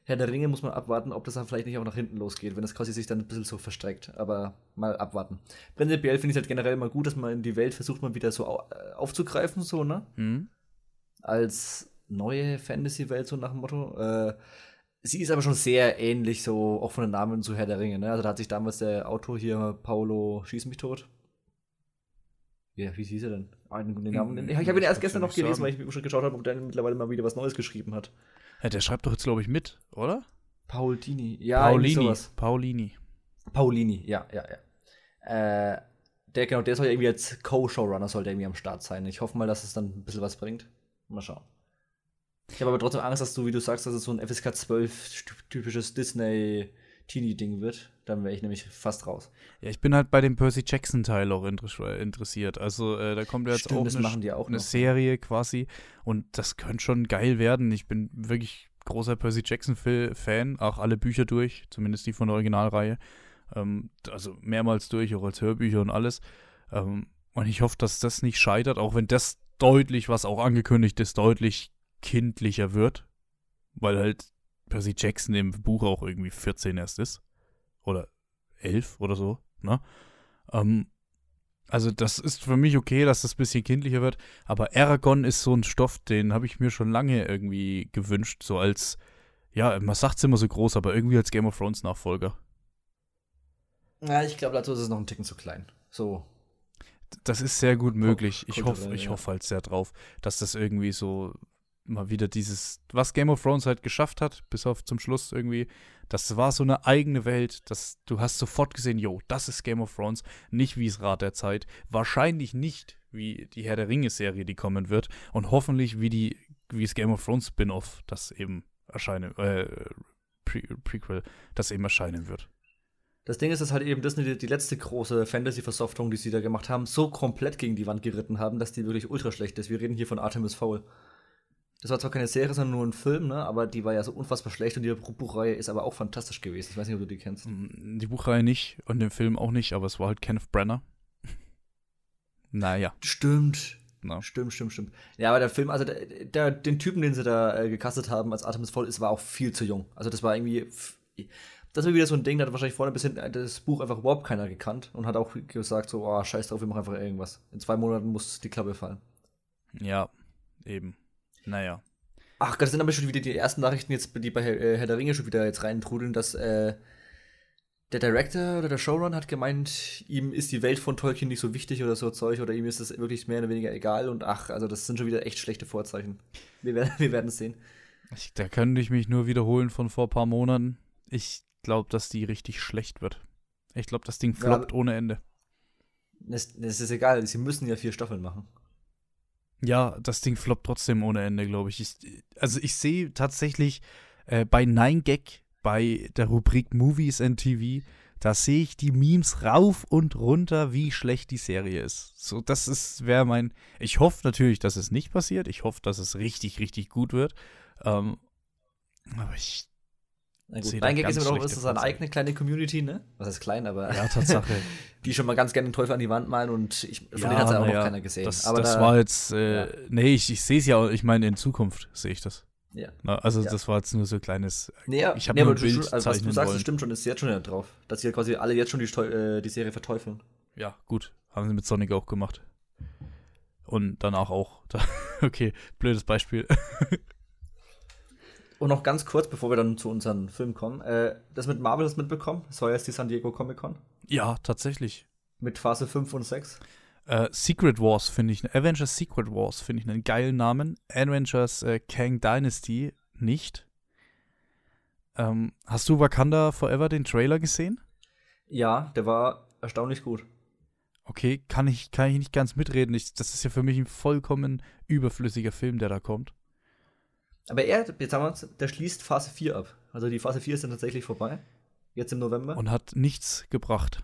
Herr der Ringe muss man abwarten, ob das dann vielleicht nicht auch nach hinten losgeht, wenn das quasi sich dann ein bisschen so verstreckt. Aber mal abwarten. Prinzipiell finde ich es halt generell mal gut, dass man in die Welt versucht, mal wieder so äh, aufzugreifen, so, ne? Hm? Als neue Fantasy-Welt, so nach dem Motto. Äh, sie ist aber schon sehr ähnlich, so auch von den Namen zu Herr der Ringe, ne? Also da hat sich damals der Autor hier, Paolo Schieß mich tot. Ja, wie hieß er denn? Ah, den, den Namen. Ich, ich habe ihn erst gestern noch gelesen, sagen. weil ich schon geschaut habe, ob der mittlerweile mal wieder was Neues geschrieben hat. Ja, der schreibt doch jetzt, glaube ich, mit, oder? Paul Dini. Ja, Paulini. sowas. Paulini. Paulini, ja, ja, ja. Äh, der, genau, der soll ja irgendwie als Co-Showrunner soll der irgendwie am Start sein. Ich hoffe mal, dass es dann ein bisschen was bringt. Mal schauen. Ich habe aber trotzdem Angst, dass du, wie du sagst, dass es so ein FSK 12 typisches Disney-Teenie-Ding wird. Dann wäre ich nämlich fast raus. Ja, ich bin halt bei dem Percy Jackson-Teil auch inter interessiert. Also, äh, da kommt ja jetzt Stimmt, auch eine, auch eine. Serie quasi. Und das könnte schon geil werden. Ich bin wirklich großer Percy Jackson-Fan. Auch alle Bücher durch, zumindest die von der Originalreihe. Ähm, also mehrmals durch, auch als Hörbücher und alles. Ähm, und ich hoffe, dass das nicht scheitert, auch wenn das deutlich, was auch angekündigt ist, deutlich kindlicher wird. Weil halt Percy Jackson im Buch auch irgendwie 14 erst ist. Oder 11 oder so, ne? Ähm, also das ist für mich okay, dass das ein bisschen kindlicher wird, aber Aragon ist so ein Stoff, den habe ich mir schon lange irgendwie gewünscht, so als, ja, man sagt es immer so groß, aber irgendwie als Game of Thrones Nachfolger. Ja, ich glaube, dazu ist es noch ein Ticken zu klein. So. Das ist sehr gut möglich. Ich hoffe, ich hoffe halt sehr drauf, dass das irgendwie so mal wieder dieses, was Game of Thrones halt geschafft hat, bis auf zum Schluss irgendwie, das war so eine eigene Welt, dass du hast sofort gesehen, jo, das ist Game of Thrones, nicht wie es Rad der Zeit, wahrscheinlich nicht wie die Herr der Ringe Serie, die kommen wird und hoffentlich wie die, wie es Game of Thrones Spin-off, das eben erscheinen, äh, Pre Prequel, das eben erscheinen wird. Das Ding ist, dass halt eben Disney die, die letzte große Fantasy-Versoftung, die sie da gemacht haben, so komplett gegen die Wand geritten haben, dass die wirklich ultra schlecht ist. Wir reden hier von Artemis Fowl. Das war zwar keine Serie, sondern nur ein Film, ne? aber die war ja so unfassbar schlecht und die Buchreihe ist aber auch fantastisch gewesen. Ich weiß nicht, ob du die kennst. Mm, Die Buchreihe nicht und den Film auch nicht, aber es war halt Kenneth Brenner. naja, Stimmt. na. Stimmt, stimmt, stimmt. Ja, aber der Film, also der, der, den Typen, den sie da äh, gecastet haben als Artemis Fowl, ist, war auch viel zu jung. Also das war irgendwie. Das war wieder so ein Ding, da hat wahrscheinlich vorne bis hinten äh, das Buch einfach überhaupt keiner gekannt und hat auch gesagt, so, oh, scheiß drauf, wir machen einfach irgendwas. In zwei Monaten muss die Klappe fallen. Ja, eben. Naja. Ach Gott, das sind aber schon wieder die ersten Nachrichten jetzt, die bei Herr, äh, Herr der Ringe schon wieder jetzt reintrudeln, dass äh, der Director oder der Showrunner hat gemeint, ihm ist die Welt von Tolkien nicht so wichtig oder so Zeug oder ihm ist es wirklich mehr oder weniger egal und ach, also das sind schon wieder echt schlechte Vorzeichen. Wir werden, wir werden es sehen. Ich, da könnte ich mich nur wiederholen von vor ein paar Monaten. Ich glaube, dass die richtig schlecht wird. Ich glaube, das Ding Ja, floppt ohne Ende. Es, es ist egal, sie müssen ja vier Staffeln machen. Ja, das Ding floppt trotzdem ohne Ende, glaube ich. ich. Also ich sehe tatsächlich äh, bei 9gag, bei der Rubrik Movies and TV, da sehe ich die Memes rauf und runter, wie schlecht die Serie ist. So, das ist, wäre mein. Ich hoffe natürlich, dass es nicht passiert. Ich hoffe, dass es richtig, richtig gut wird. Ähm, aber ich. Na gut, da Nein, Gag ist immer noch ist seine eigene kleine Community, ne? Was heißt klein, aber Ja, Tatsache. die schon mal ganz gerne den Teufel an die Wand malen und ich, von Ja, denen hat ja auch ja, noch keiner gesehen. Das, aber das da, war jetzt. Äh, ja. Nee, ich, ich sehe es ja auch. Ich meine, in Zukunft sehe ich das. ja. Na, also, Ja. das war jetzt nur so ein kleines. Nee, ja, Ich hab nee, nur aber ein du, Bild also, was du sagst, das stimmt schon, ist jetzt schon drauf. Dass hier quasi alle jetzt schon die, äh, die Serie verteufeln. Ja, gut. Haben sie mit Sonic auch gemacht. Und danach auch. okay, blödes Beispiel. Und noch ganz kurz, bevor wir dann zu unserem Film kommen, äh, das mit Marvel hast du mitbekommen? Das war jetzt die San Diego Comic Con. Ja, tatsächlich. Mit Phase 5 und 6. Äh, Secret Wars finde ich, Avengers Secret Wars finde ich einen geilen Namen. Avengers äh, Kang Dynasty nicht. Ähm, hast du Wakanda Forever den Trailer gesehen? Ja, der war erstaunlich gut. Okay, kann ich, kann ich nicht ganz mitreden. Ich, das ist ja für mich ein vollkommen überflüssiger Film, der da kommt. Aber er, jetzt haben wir uns, der schließt Phase 4 ab. Also die Phase 4 ist dann tatsächlich vorbei. Jetzt im November. Und hat nichts gebracht.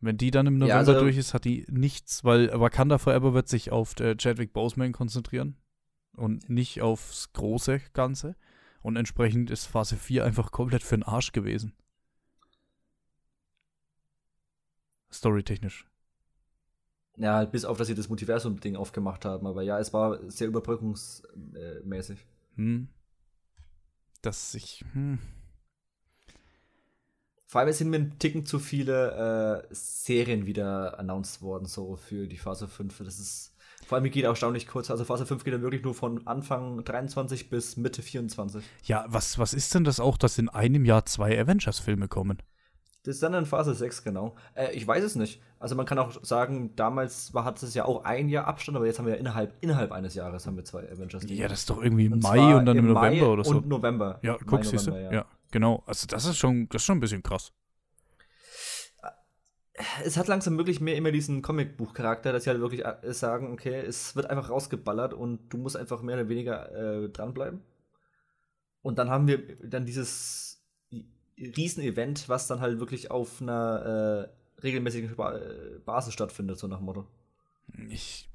Wenn die dann im November ja, also, durch ist, hat die nichts, weil Wakanda Forever wird sich auf äh, Chadwick Boseman konzentrieren und nicht aufs große Ganze. Und entsprechend ist Phase 4 einfach komplett für den Arsch gewesen. Storytechnisch. Ja, bis auf, dass sie das Multiversum-Ding aufgemacht haben. Aber ja, es war sehr überbrückungsmäßig. Hm. Dass ich. Hm. Vor allem sind mir ein Ticken zu viele äh, Serien wieder announced worden, so für die Phase 5. Das ist. Vor allem geht erstaunlich kurz. Also Phase 5 geht dann wirklich nur von Anfang 23 bis Mitte 24. Ja, was, was ist denn das auch, dass in einem Jahr zwei Avengers-Filme kommen? Das ist dann in Phase 6, genau. Äh, ich weiß es nicht. Also man kann auch sagen, damals war, hat es ja auch ein Jahr Abstand, aber jetzt haben wir ja innerhalb, innerhalb eines Jahres haben wir zwei Avengers. Ja, das ist doch irgendwie im Mai und dann im, November Mai oder so. Und November. Ja, guck, siehst du? Ja. ja, genau. Also das ist schon, das ist schon ein bisschen krass. Es hat langsam wirklich mehr immer diesen Comicbuch-Charakter, dass sie halt wirklich äh, sagen, okay, es wird einfach rausgeballert und du musst einfach mehr oder weniger äh, dranbleiben. Und dann haben wir dann dieses Riesenevent, was dann halt wirklich auf einer äh, regelmäßigen äh, Basis stattfindet, so nach dem Motto. Ich.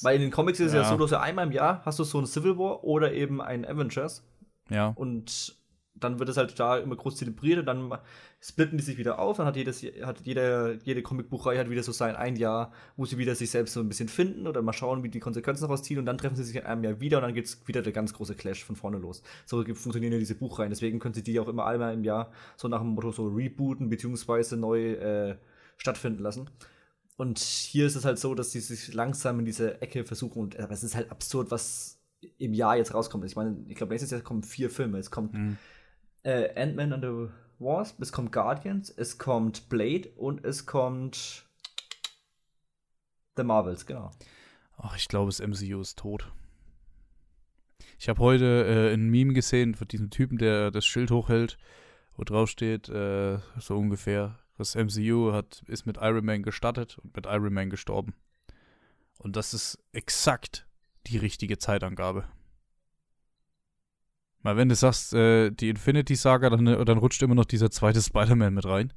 Weil in den Comics ist es ja. ja so, dass ja einmal im Jahr hast du so ein Civil War oder eben ein Avengers. Ja. Und dann wird es halt da immer groß zelebriert und dann splitten die sich wieder auf. Dann hat, jedes, hat jeder, jede Comicbuchreihe hat wieder so sein ein Jahr, wo sie wieder sich selbst so ein bisschen finden oder mal schauen, wie die Konsequenzen daraus ziehen und dann treffen sie sich in einem Jahr wieder und dann geht es wieder der ganz große Clash von vorne los. So funktionieren ja diese Buchreihen. Deswegen können sie die auch immer einmal im Jahr so nach dem Motto so rebooten beziehungsweise neu äh, stattfinden lassen. Und hier ist es halt so, dass sie sich langsam in diese Ecke versuchen. Und, aber es ist halt absurd, was im Jahr jetzt rauskommt. Ich meine, ich glaube, nächstes Jahr kommen vier Filme. Es kommt mhm äh, Ant-Man and the Wasp, es kommt Guardians, es kommt Blade und es kommt The Marvels, genau. Ach, ich glaube, das MCU ist tot. Ich habe heute äh, ein Meme gesehen von diesem Typen, der das Schild hochhält, wo drauf steht, äh, so ungefähr, das MCU hat, ist mit Iron Man gestartet und mit Iron Man gestorben. Und das ist exakt die richtige Zeitangabe. Weil wenn du sagst, äh, die Infinity Saga, dann, dann rutscht immer noch dieser zweite Spider-Man mit rein.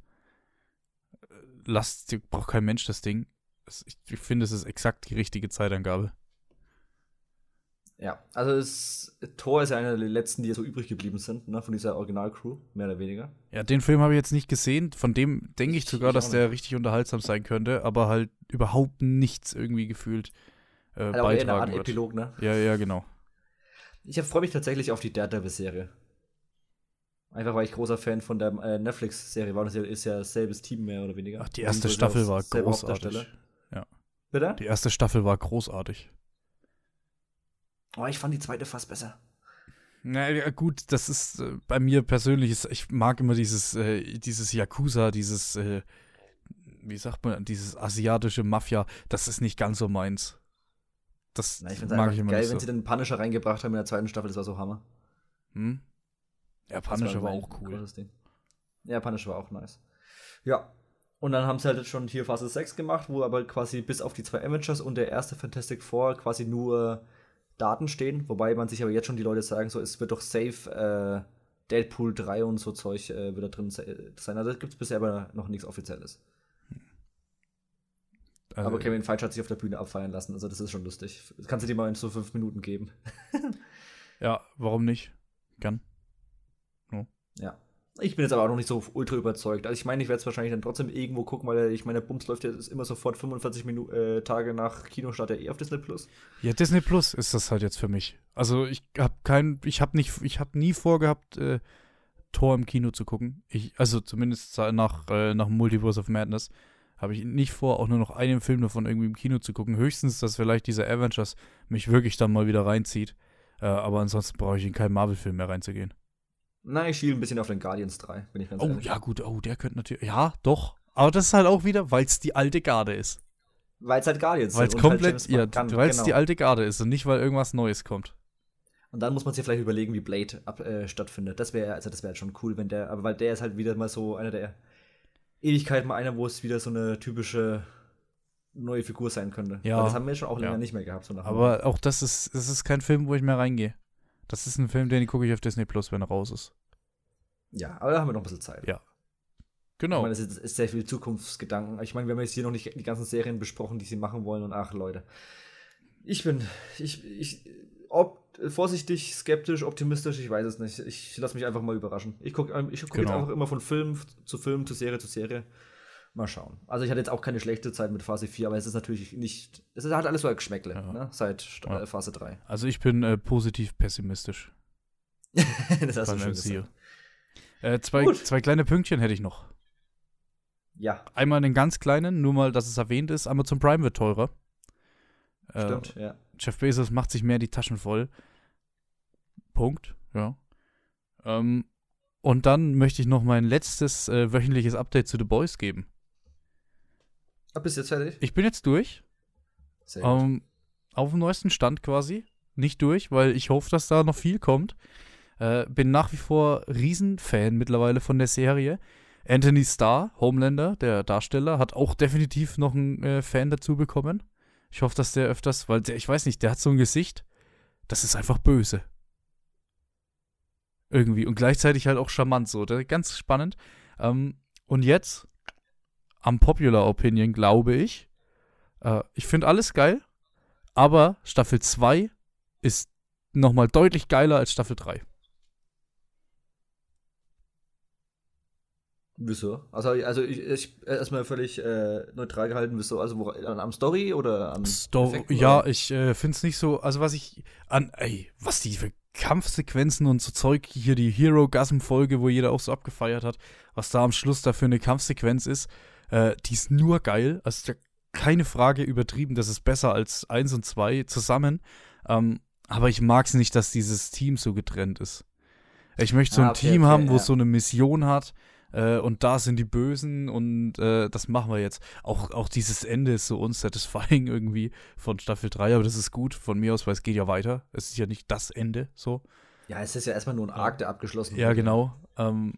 Lasst, braucht kein Mensch das Ding. Ich, ich finde, es ist exakt die richtige Zeitangabe. Ja, also es, Thor ist ja einer der letzten, die so übrig geblieben sind, ne, von dieser Original-Crew, mehr oder weniger. Ja, den Film habe ich jetzt nicht gesehen. Von dem denke ich sogar, ich dass der richtig unterhaltsam sein könnte, aber halt überhaupt nichts irgendwie gefühlt äh, also beitragen eine Art wird. Epilog, ne? Ja, ja, genau. Ich freue mich tatsächlich auf die Daredevil-Serie. Einfach weil ich großer Fan von der äh, Netflix-Serie war. Das ist ja selbes Team mehr oder weniger. Ach, die erste Staffel war großartig. Ja. Bitte? Die erste Staffel war großartig. Oh, ich fand die zweite fast besser. Na ja, gut, das ist äh, bei mir persönlich, ist, ich mag immer dieses, äh, dieses Yakuza, dieses, äh, wie sagt man, dieses asiatische Mafia, das ist nicht ganz so meins. Das Na, ich mag ich immer geil, nicht so. wenn sie den Punisher reingebracht haben in der zweiten Staffel, das war so Hammer. Hm? Ja, Punisher war, war auch cool. Ja, Punisher war auch nice. Ja. Und dann haben sie halt schon hier Phase 6 gemacht, wo aber quasi bis auf die zwei Avengers und der erste Fantastic Four quasi nur Daten stehen. Wobei man sich aber jetzt schon die Leute sagen, so, es wird doch safe äh, Deadpool 3 und so Zeug äh, wird da drin sein. Also gibt es bisher aber noch nichts Offizielles. Also aber Kevin Feige hat sich auf der Bühne abfeiern lassen, also das ist schon lustig. Das kannst du dir mal in so fünf Minuten geben. ja, warum nicht? Gern. Oh. Ja. Ich bin jetzt aber auch noch nicht so ultra überzeugt. Also ich meine, ich werde es wahrscheinlich dann trotzdem irgendwo gucken, weil ich meine, der Bums läuft ja immer sofort 45 Minuten äh, Tage nach Kinostart ja eh auf Disney Plus. Ja, Disney Plus ist das halt jetzt für mich. Also ich habe kein, ich habe nicht, ich habe nie vorgehabt, äh, Tor im Kino zu gucken. Ich, also zumindest nach, äh, nach Multiverse of Madness. Habe ich nicht vor, auch nur noch einen Film davon irgendwie im Kino zu gucken. Höchstens, dass vielleicht dieser Avengers mich wirklich dann mal wieder reinzieht. Äh, aber ansonsten brauche ich in keinen Marvel-Film mehr reinzugehen. Nein, ich schiele ein bisschen auf den Guardians 3, bin ich ganz Oh, ehrlich. ja, gut. Oh, der könnte natürlich. Ja, doch. Aber das ist halt auch wieder, weil es die alte Garde ist. Weil es halt Guardians Weil es halt komplett, James ja, weil es genau. die alte Garde ist und nicht, weil irgendwas Neues kommt. Und dann muss man sich vielleicht überlegen, wie Blade ab, äh, stattfindet. Das wäre also das wäre schon cool, wenn der, aber weil der ist halt wieder mal so einer der Ewigkeit mal einer, wo es wieder so eine typische neue Figur sein könnte. Ja. Weil das haben wir schon auch länger Ja. nicht mehr gehabt. So Aber auch das ist, das ist kein Film, wo ich mehr reingehe. Das ist ein Film, den gucke ich auf Disney Plus, wenn er raus ist. Ja, aber da haben wir noch ein bisschen Zeit. Ja. Ich Genau. meine, das ist, ist sehr viel Zukunftsgedanken. Ich meine, wir haben jetzt hier noch nicht die ganzen Serien besprochen, die sie machen wollen. Und ach, Leute. Ich bin, ich, ich, ob, vorsichtig, skeptisch, optimistisch, ich weiß es nicht. Ich lasse mich einfach mal überraschen. Ich gucke ich guck jetzt Genau. einfach immer von Film zu Film, zu Serie zu Serie. Mal schauen. Also ich hatte jetzt auch keine schlechte Zeit mit Phase 4, aber es ist natürlich nicht, es ist halt alles so ein Geschmäckle, Ja. ne? seit Ja. äh, Phase 3. Also ich bin äh, positiv pessimistisch das hast du schon gesagt. Äh, zwei, Gut. zwei kleine Pünktchen hätte ich noch. Ja, Einmal einen ganz kleinen, nur mal, dass es erwähnt ist. Amazon Prime wird teurer. Äh, stimmt, ja. Jeff Bezos macht sich mehr die Taschen voll. Punkt, ja. Ähm, und dann möchte ich noch mein letztes äh, wöchentliches Update zu The Boys geben. Ah, bist du jetzt fertig? Ich bin jetzt durch. Sehr gut. Ähm, auf dem neuesten Stand quasi. Nicht durch, weil ich hoffe, dass da noch viel kommt. Äh, bin nach wie vor Riesenfan mittlerweile von der Serie. Anthony Starr, Homelander, der Darsteller, hat auch definitiv noch einen äh, Fan dazu bekommen. Ich hoffe, dass der öfters, weil der, ich weiß nicht, der hat so ein Gesicht, das ist einfach böse. Irgendwie. Und gleichzeitig halt auch charmant so. Der, ganz spannend. Ähm, und jetzt, am Popular Opinion, glaube ich, äh, ich finde alles geil, aber Staffel 2 ist nochmal deutlich geiler als Staffel 3. Wieso? Also, also ich, ich erstmal völlig äh, neutral gehalten, wieso? Also wo, an, am Story oder an Sto Effekten, ja, oder? ich äh, finde es nicht so, also was ich an, ey, was die für Kampfsequenzen und so Zeug, hier die Hero-Gasm-Folge, wo jeder auch so abgefeiert hat, was da am Schluss da für eine Kampfsequenz ist, äh, die ist nur geil, also ist ja keine Frage übertrieben, das ist besser als 1 und 2 zusammen, ähm, aber ich mag es nicht, dass dieses Team so getrennt ist. Ich möchte so Ah, ein okay, Team okay, haben, wo ja. es so eine Mission hat, äh, und da sind die Bösen und äh, das machen wir jetzt. Auch, auch dieses Ende ist so unsatisfying irgendwie von Staffel 3, aber das ist gut von mir aus, weil es geht ja weiter. Es ist ja nicht das Ende so. Ja, es ist ja erstmal nur ein Arc, der abgeschlossen Ja, wurde. genau. Ähm,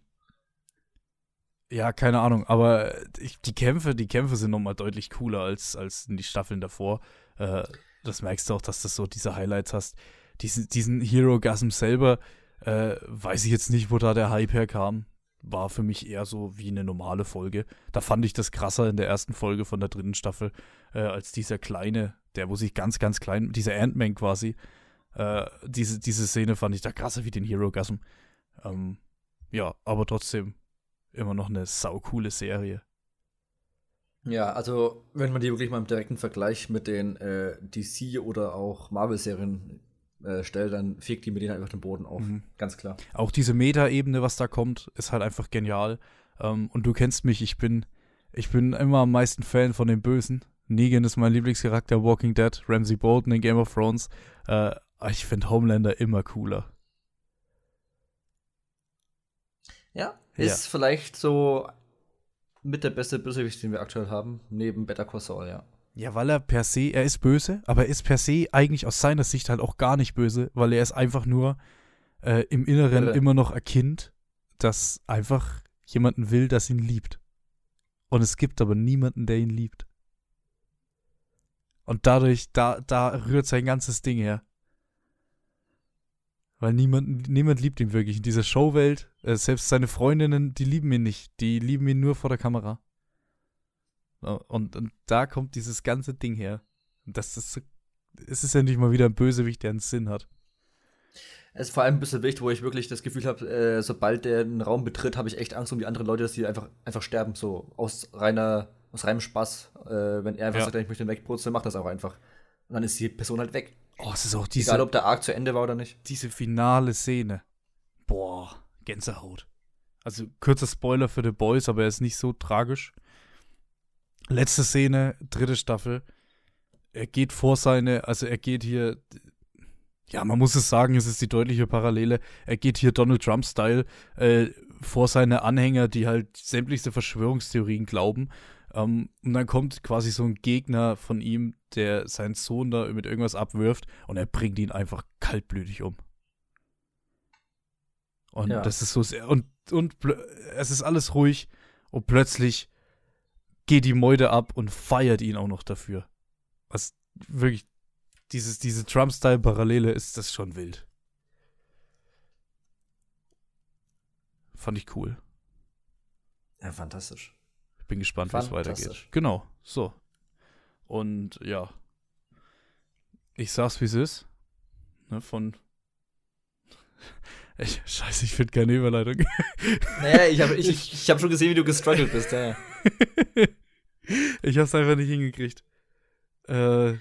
ja, keine Ahnung, aber ich, die Kämpfe, die Kämpfe sind nochmal deutlich cooler als, als in die Staffeln davor. Äh, das merkst du auch, dass du so diese Highlights hast. Diesen, diesen Hero-Gasm selber, äh, weiß ich jetzt nicht, wo da der Hype herkam. War für mich eher so wie eine normale Folge. Da fand ich das krasser in der ersten Folge von der dritten Staffel, äh, als dieser kleine, der wo sich ganz, ganz klein, dieser Ant-Man quasi, äh, diese, diese Szene fand ich da krasser wie den Hero-Gasm. Ähm, ja, aber trotzdem immer noch eine saukoole Serie. Ja, also wenn man die wirklich mal im direkten Vergleich mit den äh, DC oder auch Marvel-Serien äh, stellt, dann fegt die mit denen einfach den Boden auf. Mhm. Ganz klar. Auch diese Meta-Ebene, was da kommt, ist halt einfach genial. Ähm, und du kennst mich, ich bin, ich bin immer am meisten Fan von den Bösen. Negan ist mein Lieblingscharakter, Walking Dead, Ramsey Bolton in Game of Thrones. Äh, ich finde Homelander immer cooler. Ja, Ja. ist vielleicht so mit der beste Bösewicht, den wir aktuell haben, neben Better Call Saul, ja. Ja, weil er per se, er ist böse, aber er ist per se eigentlich aus seiner Sicht halt auch gar nicht böse, weil er ist einfach nur äh, im Inneren Irre. immer noch ein Kind, das einfach jemanden will, das ihn liebt. Und es gibt aber niemanden, der ihn liebt. Und dadurch, da, da rührt sein ganzes Ding her. Weil niemand, niemand liebt ihn wirklich in dieser Showwelt. Äh, selbst seine Freundinnen, die lieben ihn nicht. Die lieben ihn nur vor der Kamera. Und, und da kommt dieses ganze Ding her. Und das ist, so- es ist ja nicht mal wieder ein Bösewicht, der einen Sinn hat. Es ist vor allem ein bisschen wichtig, wo ich wirklich das Gefühl habe, äh, sobald der einen Raum betritt, habe ich echt Angst um die anderen Leute, dass die einfach, einfach sterben, so aus reiner, aus reinem Spaß. Äh, wenn er einfach Ja. sagt, ich möchte ihn wegbrutzeln, macht das auch einfach. Und dann ist die Person halt weg. Oh, es ist auch Egal, diese, ob der Arc zu Ende war oder nicht. diese finale Szene. Boah, Gänsehaut. Also kurzer Spoiler für The Boys, aber er ist nicht so tragisch. Letzte Szene, dritte Staffel. Er geht vor seine, also er geht hier, ja, man muss es sagen, es ist die deutliche Parallele. Er geht hier Donald Trump-Style äh, vor seine Anhänger, die halt sämtlichste Verschwörungstheorien glauben. Ähm, und dann kommt quasi so ein Gegner von ihm, der seinen Sohn da mit irgendwas abwirft und er bringt ihn einfach kaltblütig um. Und ja. das ist so sehr, und, und es ist alles ruhig und plötzlich geht die Meute ab und feiert ihn auch noch dafür. Was wirklich, dieses, diese Trump-Style-Parallele ist das schon wild. Fand ich cool. Ja, fantastisch. Ich bin gespannt, wie es weitergeht. Genau, so. Und ja. Ich sag's, wie es ist. Ne, von ich, scheiße, ich finde keine Überleitung. Naja, ich habe ich, ich, ich hab schon gesehen, wie du gestruggelt bist, ja. ich hab's einfach nicht hingekriegt. Äh,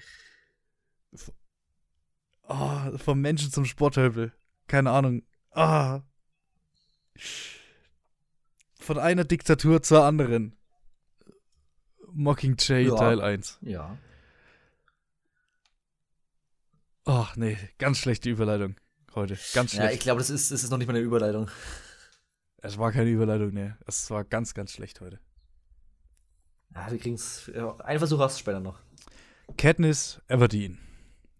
oh, vom Menschen zum Sporthöbel. Keine Ahnung. Ah. Von einer Diktatur zur anderen. Mockingjay ja. Teil 1. Ja. Ach, nee, ganz schlechte Überleitung heute. Ganz schlecht. Ja, ich glaube, das ist, das ist noch nicht mal eine Überleitung. Es war keine Überleitung, ne. Es war ganz, ganz schlecht heute. Ja, wir kriegen es. Ein Versuch hast du später noch. Katniss Everdeen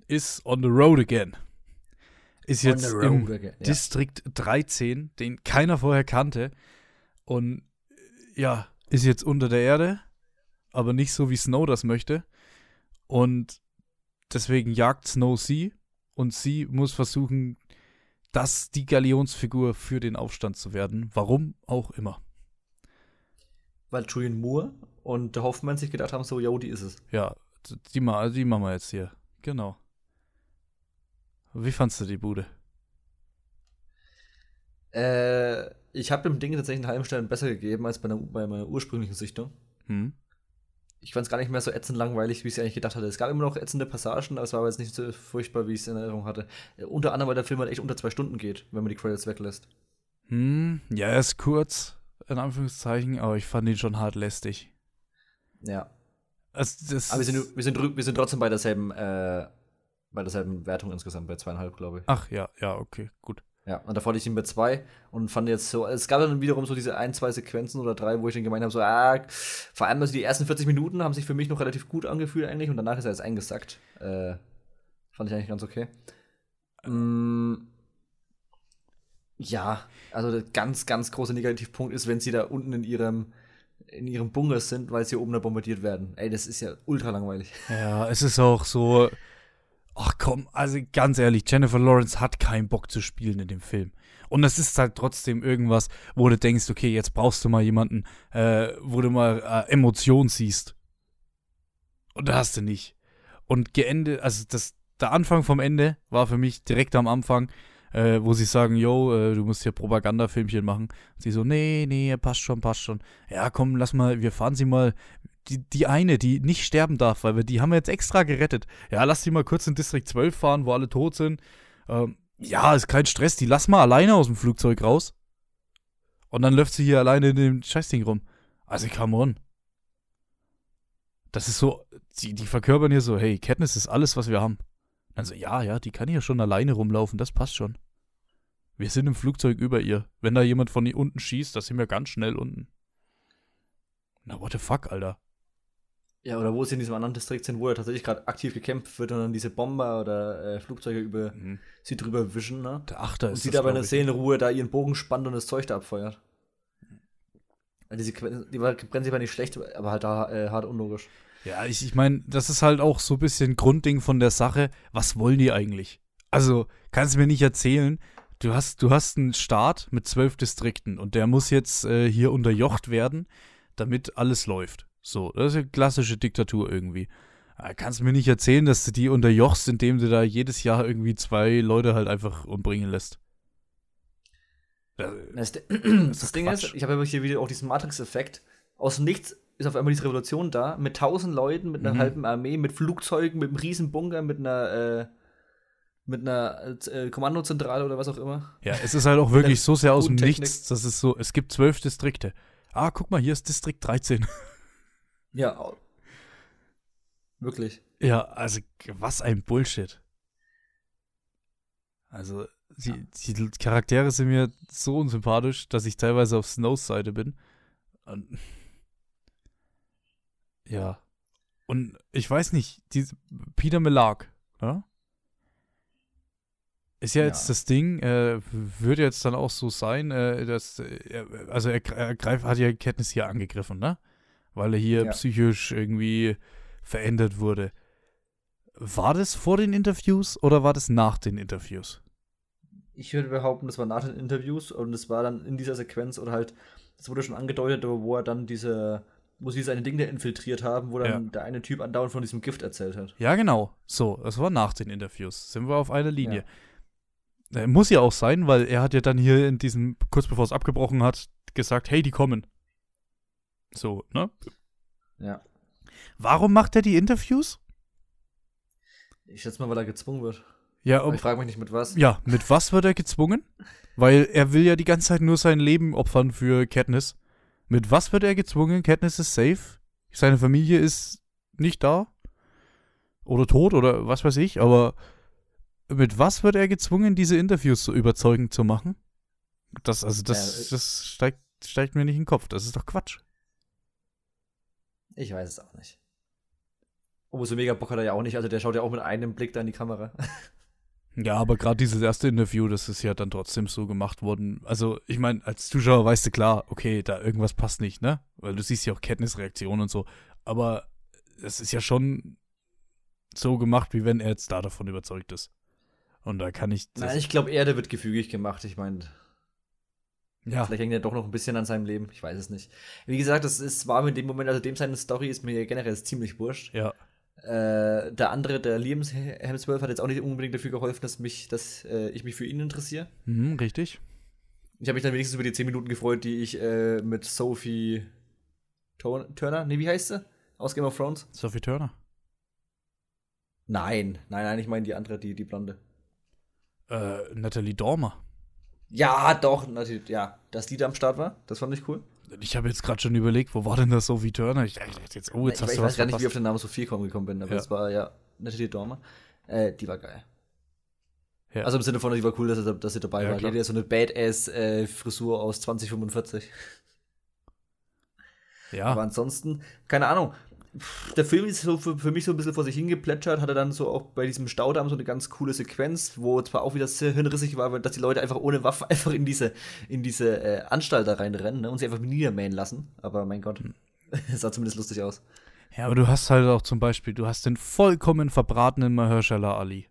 is on the road again. Ist jetzt im again, ja. Distrikt 13, den keiner vorher kannte. Und ja, ist jetzt unter der Erde, aber nicht so, wie Snow das möchte. Und deswegen jagt Snow sie und sie muss versuchen, das die Galionsfigur für den Aufstand zu werden. Warum auch immer. Weil Julian Moore und der Hoffmann sich gedacht haben, so, yo, die ist es. Ja, die, die machen wir jetzt hier. Genau. Wie fandst du die Bude? Äh, ich habe dem Ding tatsächlich einen halben Stern besser gegeben als bei, einer, bei meiner ursprünglichen Sichtung. Hm ich fand es gar nicht mehr so ätzend langweilig, wie ich es eigentlich gedacht hatte. Es gab immer noch ätzende Passagen, aber es war aber jetzt nicht so furchtbar, wie ich es in Erinnerung hatte. Äh, unter anderem, weil der Film halt echt unter zwei Stunden geht, wenn man die Credits weglässt. Hm, ja, er ist kurz, in Anführungszeichen, aber ich fand ihn schon hart lästig. Ja. Also, das aber wir sind, wir, sind, wir sind trotzdem bei derselben, äh, bei derselben Wertung insgesamt, bei zweieinhalb, glaube ich. Ach ja, ja, okay, gut. Ja, und davor hatte ich ihn bei zwei und fand jetzt so, es gab dann wiederum so diese ein, zwei Sequenzen oder drei, wo ich dann gemeint habe, so, ah, vor allem also die ersten 40 Minuten haben sich für mich noch relativ gut angefühlt eigentlich und danach ist er jetzt eingesackt. Äh, fand ich eigentlich ganz okay. Ähm, ja, also der ganz, ganz große Negativpunkt ist, wenn sie da unten in ihrem in ihrem Bunker sind, weil sie oben da bombardiert werden. Ey, das ist ja ultra langweilig. Ja, es ist auch so, ach komm, also ganz ehrlich, Jennifer Lawrence hat keinen Bock zu spielen in dem Film. Und es ist halt trotzdem irgendwas, wo du denkst, okay, jetzt brauchst du mal jemanden, äh, wo du mal äh, Emotionen siehst. Und da hast du nicht. Und geendet, also das, der Anfang vom Ende war für mich direkt am Anfang, äh, wo sie sagen, yo, äh, du musst hier Propagandafilmchen machen. Und sie so, nee, nee, passt schon, passt schon. Ja, komm, lass mal, wir fahren sie mal, die, die eine, die nicht sterben darf, weil wir die haben wir jetzt extra gerettet. Ja, lass sie mal kurz in Distrikt 12 fahren, wo alle tot sind. Ähm, ja, ist kein Stress, die lass mal alleine aus dem Flugzeug raus. Und dann läuft sie hier alleine in dem Scheißding rum. Also, come on. Das ist so, die, die verkörpern hier so, hey, Katniss ist alles, was wir haben. Also, ja, ja, die kann hier schon alleine rumlaufen, das passt schon. Wir sind im Flugzeug über ihr. Wenn da jemand von ihr unten schießt, da sind wir ganz schnell unten. Na, what the fuck, Alter. Ja, oder wo sie in diesem anderen Distrikt sind, wo er tatsächlich gerade aktiv gekämpft wird und dann diese Bomber oder äh, Flugzeuge über mhm. sie drüber wischen, ne? Der Achter und ist sie da bei einer Seelenruhe da ihren Bogen spannt und das Zeug da abfeuert. Also diese, die war prinzipiell nicht schlecht, aber halt da äh, hart unlogisch. Ja, ich, ich meine, das ist halt auch so ein bisschen Grundding von der Sache. Was wollen die eigentlich? Also, kannst du mir nicht erzählen, du hast, du hast einen Staat mit zwölf Distrikten und der muss jetzt äh, hier unterjocht werden, damit alles läuft. So, das ist eine klassische Diktatur irgendwie. Ah, kannst du mir nicht erzählen, dass du die unterjochst, indem du da jedes Jahr irgendwie zwei Leute halt einfach umbringen lässt. Das, das, das Ding ist, ich habe ja hier wieder auch diesen Matrix-Effekt. Aus dem Nichts ist auf einmal diese Revolution da, mit tausend Leuten, mit einer mhm. halben Armee, mit Flugzeugen, mit einem riesen Bunker, mit einer, äh, mit einer äh, Kommandozentrale oder was auch immer. Ja, es ist halt auch wirklich so sehr aus dem Nichts, dass es so, es gibt zwölf Distrikte. Ah, guck mal, hier ist Distrikt 13. Ja, wirklich. Ja, also was ein Bullshit. Also, die, ja. die Charaktere sind mir so unsympathisch, dass ich teilweise auf Snows Seite bin. Und ja. Und ich weiß nicht, die, Peter Melark, ja? Ist ja, ja, jetzt das Ding, äh, würde jetzt dann auch so sein, äh, dass, äh, also er, er greif, hat ja Kenntnis hier angegriffen, ne? Weil er hier ja. psychisch irgendwie verändert wurde. War das vor den Interviews oder war das nach den Interviews? Ich würde behaupten, das war nach den Interviews und es war dann in dieser Sequenz oder halt, das wurde schon angedeutet, wo er dann diese, wo sie seine Dinge infiltriert haben, wo dann ja. der eine Typ andauernd von diesem Gift erzählt hat. Ja, genau. So, das war nach den Interviews. Sind wir auf einer Linie. Ja. Äh, muss ja auch sein, weil er hat ja dann hier in diesem, kurz bevor es abgebrochen hat, gesagt, hey, die kommen. So, ne? Ja. Warum macht er die Interviews? Ich schätze mal, weil er gezwungen wird. Ja, um, ich frage mich nicht mit was. Ja, mit was wird er gezwungen? Weil er will ja die ganze Zeit nur sein Leben opfern für Katniss. Mit was wird er gezwungen? Katniss ist safe. Seine Familie ist nicht da. Oder tot oder was weiß ich. Aber mit was wird er gezwungen, diese Interviews so überzeugend zu machen? Das, also das, ja, das steigt, steigt mir nicht in den Kopf. Das ist doch Quatsch. Ich weiß es auch nicht. Oh, so mega Bock hat er ja auch nicht. Also der schaut ja auch mit einem Blick da in die Kamera. Ja, aber gerade dieses erste Interview, das ist ja dann trotzdem so gemacht worden. Also, ich meine, als Zuschauer weißt du klar, okay, da irgendwas passt nicht, ne? Weil du siehst ja auch Kenntnisreaktionen und so. Aber es ist ja schon so gemacht, wie wenn er jetzt da davon überzeugt ist. Und da kann ich. Na, ich glaube eher, der wird gefügig gemacht. Ich meine, ja. Vielleicht hängt er doch noch ein bisschen an seinem Leben. Ich weiß es nicht. Wie gesagt, das ist, war in dem Moment, also dem seine Story ist mir generell ziemlich wurscht. Ja. Äh, der andere, der Liam Hemsworth, hat jetzt auch nicht unbedingt dafür geholfen, dass, mich, dass äh, ich mich für ihn interessiere. Mhm, richtig. Ich habe mich dann wenigstens über die 10 Minuten gefreut, die ich äh, mit Sophie Turner, nee, wie heißt sie? Aus Game of Thrones? Sophie Turner. Nein, nein, nein, ich meine die andere, die, die Blonde. Äh, Natalie Dormer. Ja, doch, natürlich, ja. Dass die da am Start war, das fand ich cool. Ich habe jetzt gerade schon überlegt, wo war denn das Sophie Turner? Ich dachte jetzt, oh, jetzt ich, hast ich du Ich weiß gar nicht, wie ich auf den Namen Sophie gekommen bin, aber es war ja natürlich Dormer. Äh, die war geil. Ja. Also im Sinne von, die war cool, dass sie, dass sie dabei ja, war. Klar. Die hat ja so eine Badass-Frisur äh, aus 2045. Ja. Aber ansonsten, keine Ahnung, der Film ist so für, für, mich so ein bisschen vor sich hingeplätschert, hatte dann so auch bei diesem Staudamm so eine ganz coole Sequenz, wo zwar auch wieder sehr hirnrissig war, dass die Leute einfach ohne Waffe einfach in diese, in diese äh, Anstalt da reinrennen ne, und sie einfach niedermähen lassen. Aber mein Gott, hm. es sah zumindest lustig aus. Ja, aber du hast halt auch zum Beispiel, du hast den vollkommen verbratenen Mahershala Ali.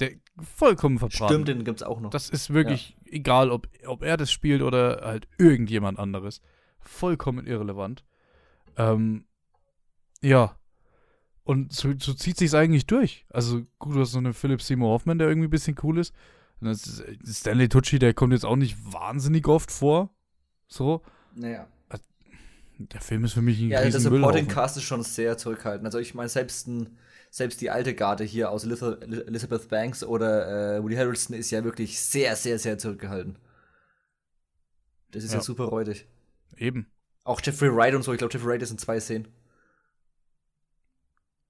Der vollkommen verbraten. Stimmt, den gibt's auch noch. Das ist wirklich ja. egal, ob, ob er das spielt oder halt irgendjemand anderes. Vollkommen irrelevant. Ähm, ja. Und so, so zieht sich's eigentlich durch. Also gut, du hast so einen Philip Seymour Hoffman, der irgendwie ein bisschen cool ist. Ist Stanley Tucci, der kommt jetzt auch nicht wahnsinnig oft vor. So. Naja. Der Film ist für mich ein Ja, der Supporting Cast ist schon sehr zurückhaltend. Also ich meine, selbst, selbst die alte Garde hier aus Elizabeth Banks oder äh, Woody Harrelson ist ja wirklich sehr, sehr, sehr zurückgehalten. Das ist ja, ja super räudig. Eben. Auch Jeffrey Wright und so. Ich glaube, Jeffrey Wright ist in zwei Szenen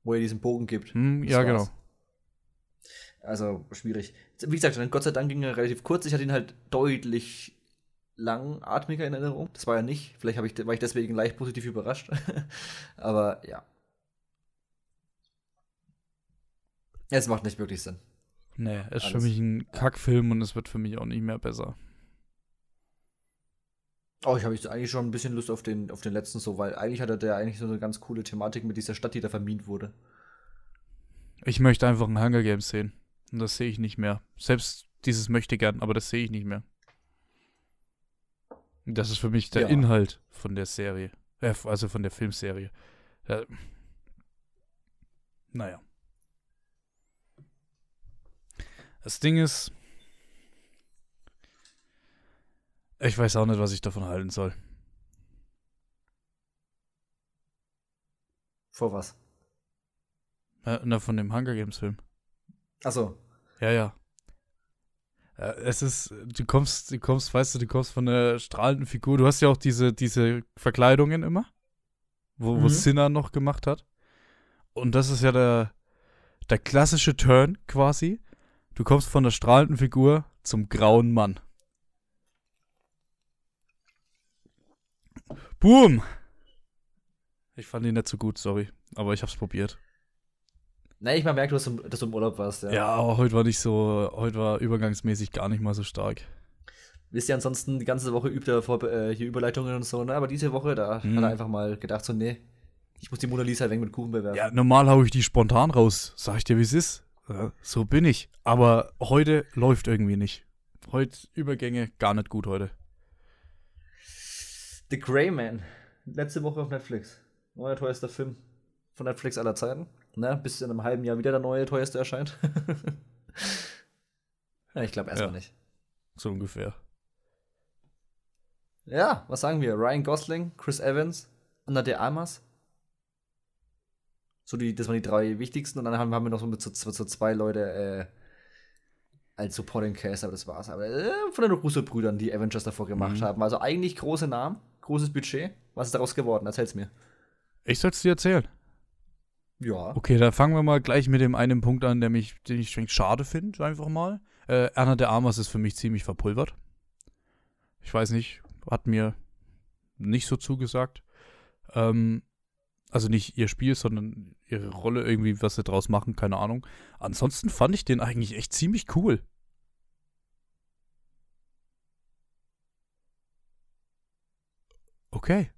wo er diesen Bogen gibt. Hm, ja, genau. Also schwierig. Wie gesagt, Gott sei Dank ging er relativ kurz. Ich hatte ihn halt deutlich langatmiger in Erinnerung. Das war ja nicht. Vielleicht ich, war ich deswegen leicht positiv überrascht. Aber ja. Es macht nicht wirklich Sinn. Nee, es ist für mich ein Kackfilm und es wird für mich auch nicht mehr besser. Oh, ich habe eigentlich schon ein bisschen Lust auf den, auf den letzten so, weil eigentlich hatte der eigentlich so eine ganz coole Thematik mit dieser Stadt, die da vermint wurde. Ich möchte einfach ein Hunger Games sehen. Und das sehe ich nicht mehr. Selbst dieses möchte gern, aber das sehe ich nicht mehr. Das ist für mich der ja. Inhalt von der Serie. Äh, also von der Filmserie. Ja. Naja. Das Ding ist, Ich weiß auch nicht, was ich davon halten soll. Vor was? Na, von dem Hunger Games Film. Achso. Ja, ja. Es ist, du kommst, du kommst, weißt du, du kommst von der strahlenden Figur. Du hast ja auch diese, diese Verkleidungen immer. wo, wo Sinner noch gemacht hat. Und das ist ja der, der klassische Turn quasi. Du kommst von der strahlenden Figur zum grauen Mann. Boom! Ich fand ihn nicht so gut, sorry. Aber ich hab's probiert. Nee, ich mal merke, dass, dass du im Urlaub warst, ja. Ja, aber heute war nicht so, heute war übergangsmäßig gar nicht mal so stark. Wisst ihr, ansonsten die ganze Woche übt er vor, äh, hier Überleitungen und so, ne? Aber diese Woche, da hm. hat er einfach mal gedacht, so, nee, ich muss die Mona Lisa wegen mit Kuchen bewerben. Ja, normal hau ich die spontan raus. Sag ich dir, wie es ist. Ja, so bin ich. Aber heute läuft irgendwie nicht. Heute Übergänge gar nicht gut heute. The Grey Man. Letzte Woche auf Netflix. Neuer teuerster Film von Netflix aller Zeiten. Ne? Bis in einem halben Jahr wieder der neue teuerste erscheint. ja, ich glaube erstmal ja, nicht. So ungefähr. Ja, was sagen wir? Ryan Gosling, Chris Evans, Anna de Armas. So die, das waren die drei wichtigsten und dann haben, haben wir noch so mit so, so zwei Leute äh, als Supporting Cast, aber das war's. Aber äh, von den Russo-Brüdern, die Avengers davor gemacht mhm. haben. Also eigentlich große Namen, großes Budget. Was ist daraus geworden? Erzähl's mir. Ich soll's dir erzählen. Ja. Okay, dann fangen wir mal gleich mit dem einen Punkt an, der mich, den ich schade finde, einfach mal. Äh, Erna der Armas ist für mich ziemlich verpulvert. Ich weiß nicht, hat mir nicht so zugesagt. Ähm, also nicht ihr Spiel, sondern ihre Rolle irgendwie, was sie draus machen, keine Ahnung. Ansonsten fand ich den eigentlich echt ziemlich cool. Okay.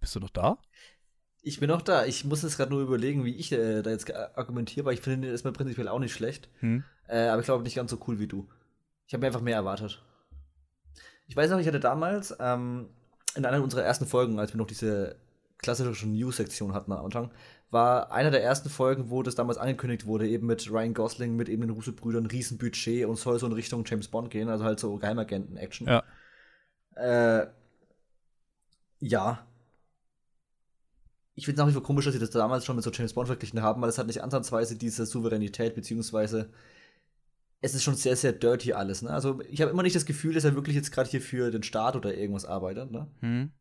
Bist du noch da? Ich bin noch da. Ich muss jetzt gerade nur überlegen, wie ich äh, da jetzt argumentiere, weil ich finde den erstmal prinzipiell auch nicht schlecht. Hm. Äh, aber ich glaube nicht ganz so cool wie du. Ich habe mir einfach mehr erwartet. Ich weiß noch, ich hatte damals ähm, in einer unserer ersten Folgen, als wir noch diese klassische News-Sektion hatten am Anfang, war einer der ersten Folgen, wo das damals angekündigt wurde, eben mit Ryan Gosling, mit eben den Russo-Brüdern, Riesenbudget und soll so in Richtung James Bond gehen, also halt so Geheimagenten-Action. Ja. Äh, ja, ich finde es nach wie vor komisch, dass sie das damals schon mit so James Bond verglichen haben, weil es hat nicht ansatzweise diese Souveränität, beziehungsweise es ist schon sehr, sehr dirty alles. Ne? Also ich habe immer nicht das Gefühl, dass er wirklich jetzt gerade hier für den Staat oder irgendwas arbeitet. Ne? Hm.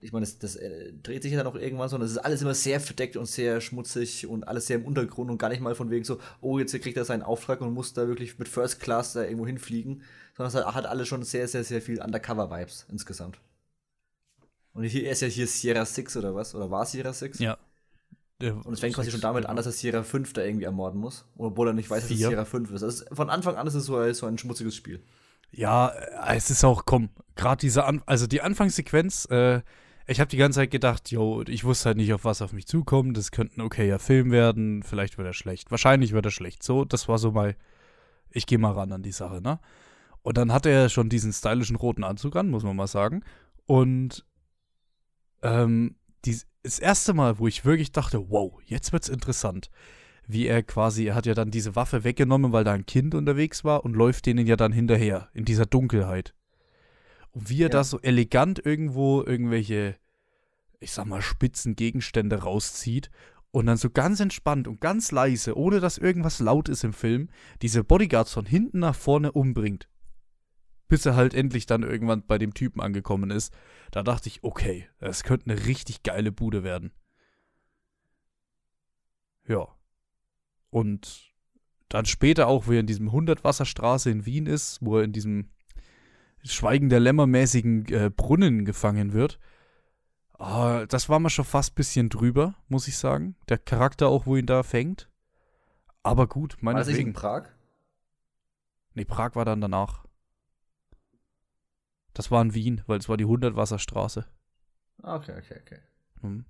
Ich meine, das, das äh, dreht sich ja dann auch irgendwann so, und es ist alles immer sehr verdeckt und sehr schmutzig und alles sehr im Untergrund und gar nicht mal von wegen so, oh, jetzt kriegt er seinen Auftrag und muss da wirklich mit First Class da irgendwo hinfliegen, sondern es hat, hat alles schon sehr, sehr, sehr viel Undercover-Vibes insgesamt. Und hier er ist ja hier Sierra 6 oder was? Oder war Sierra 6? Ja. und es fängt quasi schon damit an, dass er Sierra 5 da irgendwie ermorden muss. Obwohl er nicht weiß, dass es Sierra 5 ist. Also von Anfang an ist es so, so ein schmutziges Spiel. Ja, äh, es ist auch, komm, gerade diese, an also die Anfangssequenz, äh, ich habe die ganze Zeit gedacht, yo, ich wusste halt nicht, auf was auf mich zukommt. Das könnte ein okayer Film werden, vielleicht wird er schlecht. Wahrscheinlich wird er schlecht. So, das war so mal, ich gehe mal ran an die Sache, ne? Und dann hat er schon diesen stylischen roten Anzug an, muss man mal sagen. Und ähm, die, das erste Mal, wo ich wirklich dachte, wow, jetzt wird's interessant. Wie er quasi, er hat ja dann diese Waffe weggenommen, weil da ein Kind unterwegs war und läuft denen ja dann hinterher, in dieser Dunkelheit. Und wie er ja. da so elegant irgendwo irgendwelche, ich sag mal, spitzen Gegenstände rauszieht und dann so ganz entspannt und ganz leise, ohne dass irgendwas laut ist im Film, diese Bodyguards von hinten nach vorne umbringt bis er halt endlich dann irgendwann bei dem Typen angekommen ist. Da dachte ich, okay, das könnte eine richtig geile Bude werden. Ja. Und dann später auch, wo er in diesem 100 Wasserstraße in Wien ist, wo er in diesem Schweigen der Lämmermäßigen äh, Brunnen gefangen wird. Oh, das war mir schon fast ein bisschen drüber, muss ich sagen. Der Charakter auch, wo ihn da fängt. Aber gut, meinetwegen. War das in Prag? Nee, Prag war dann danach. Das war in Wien, weil es war die 100-Wasserstraße. Okay, okay, okay. Hm.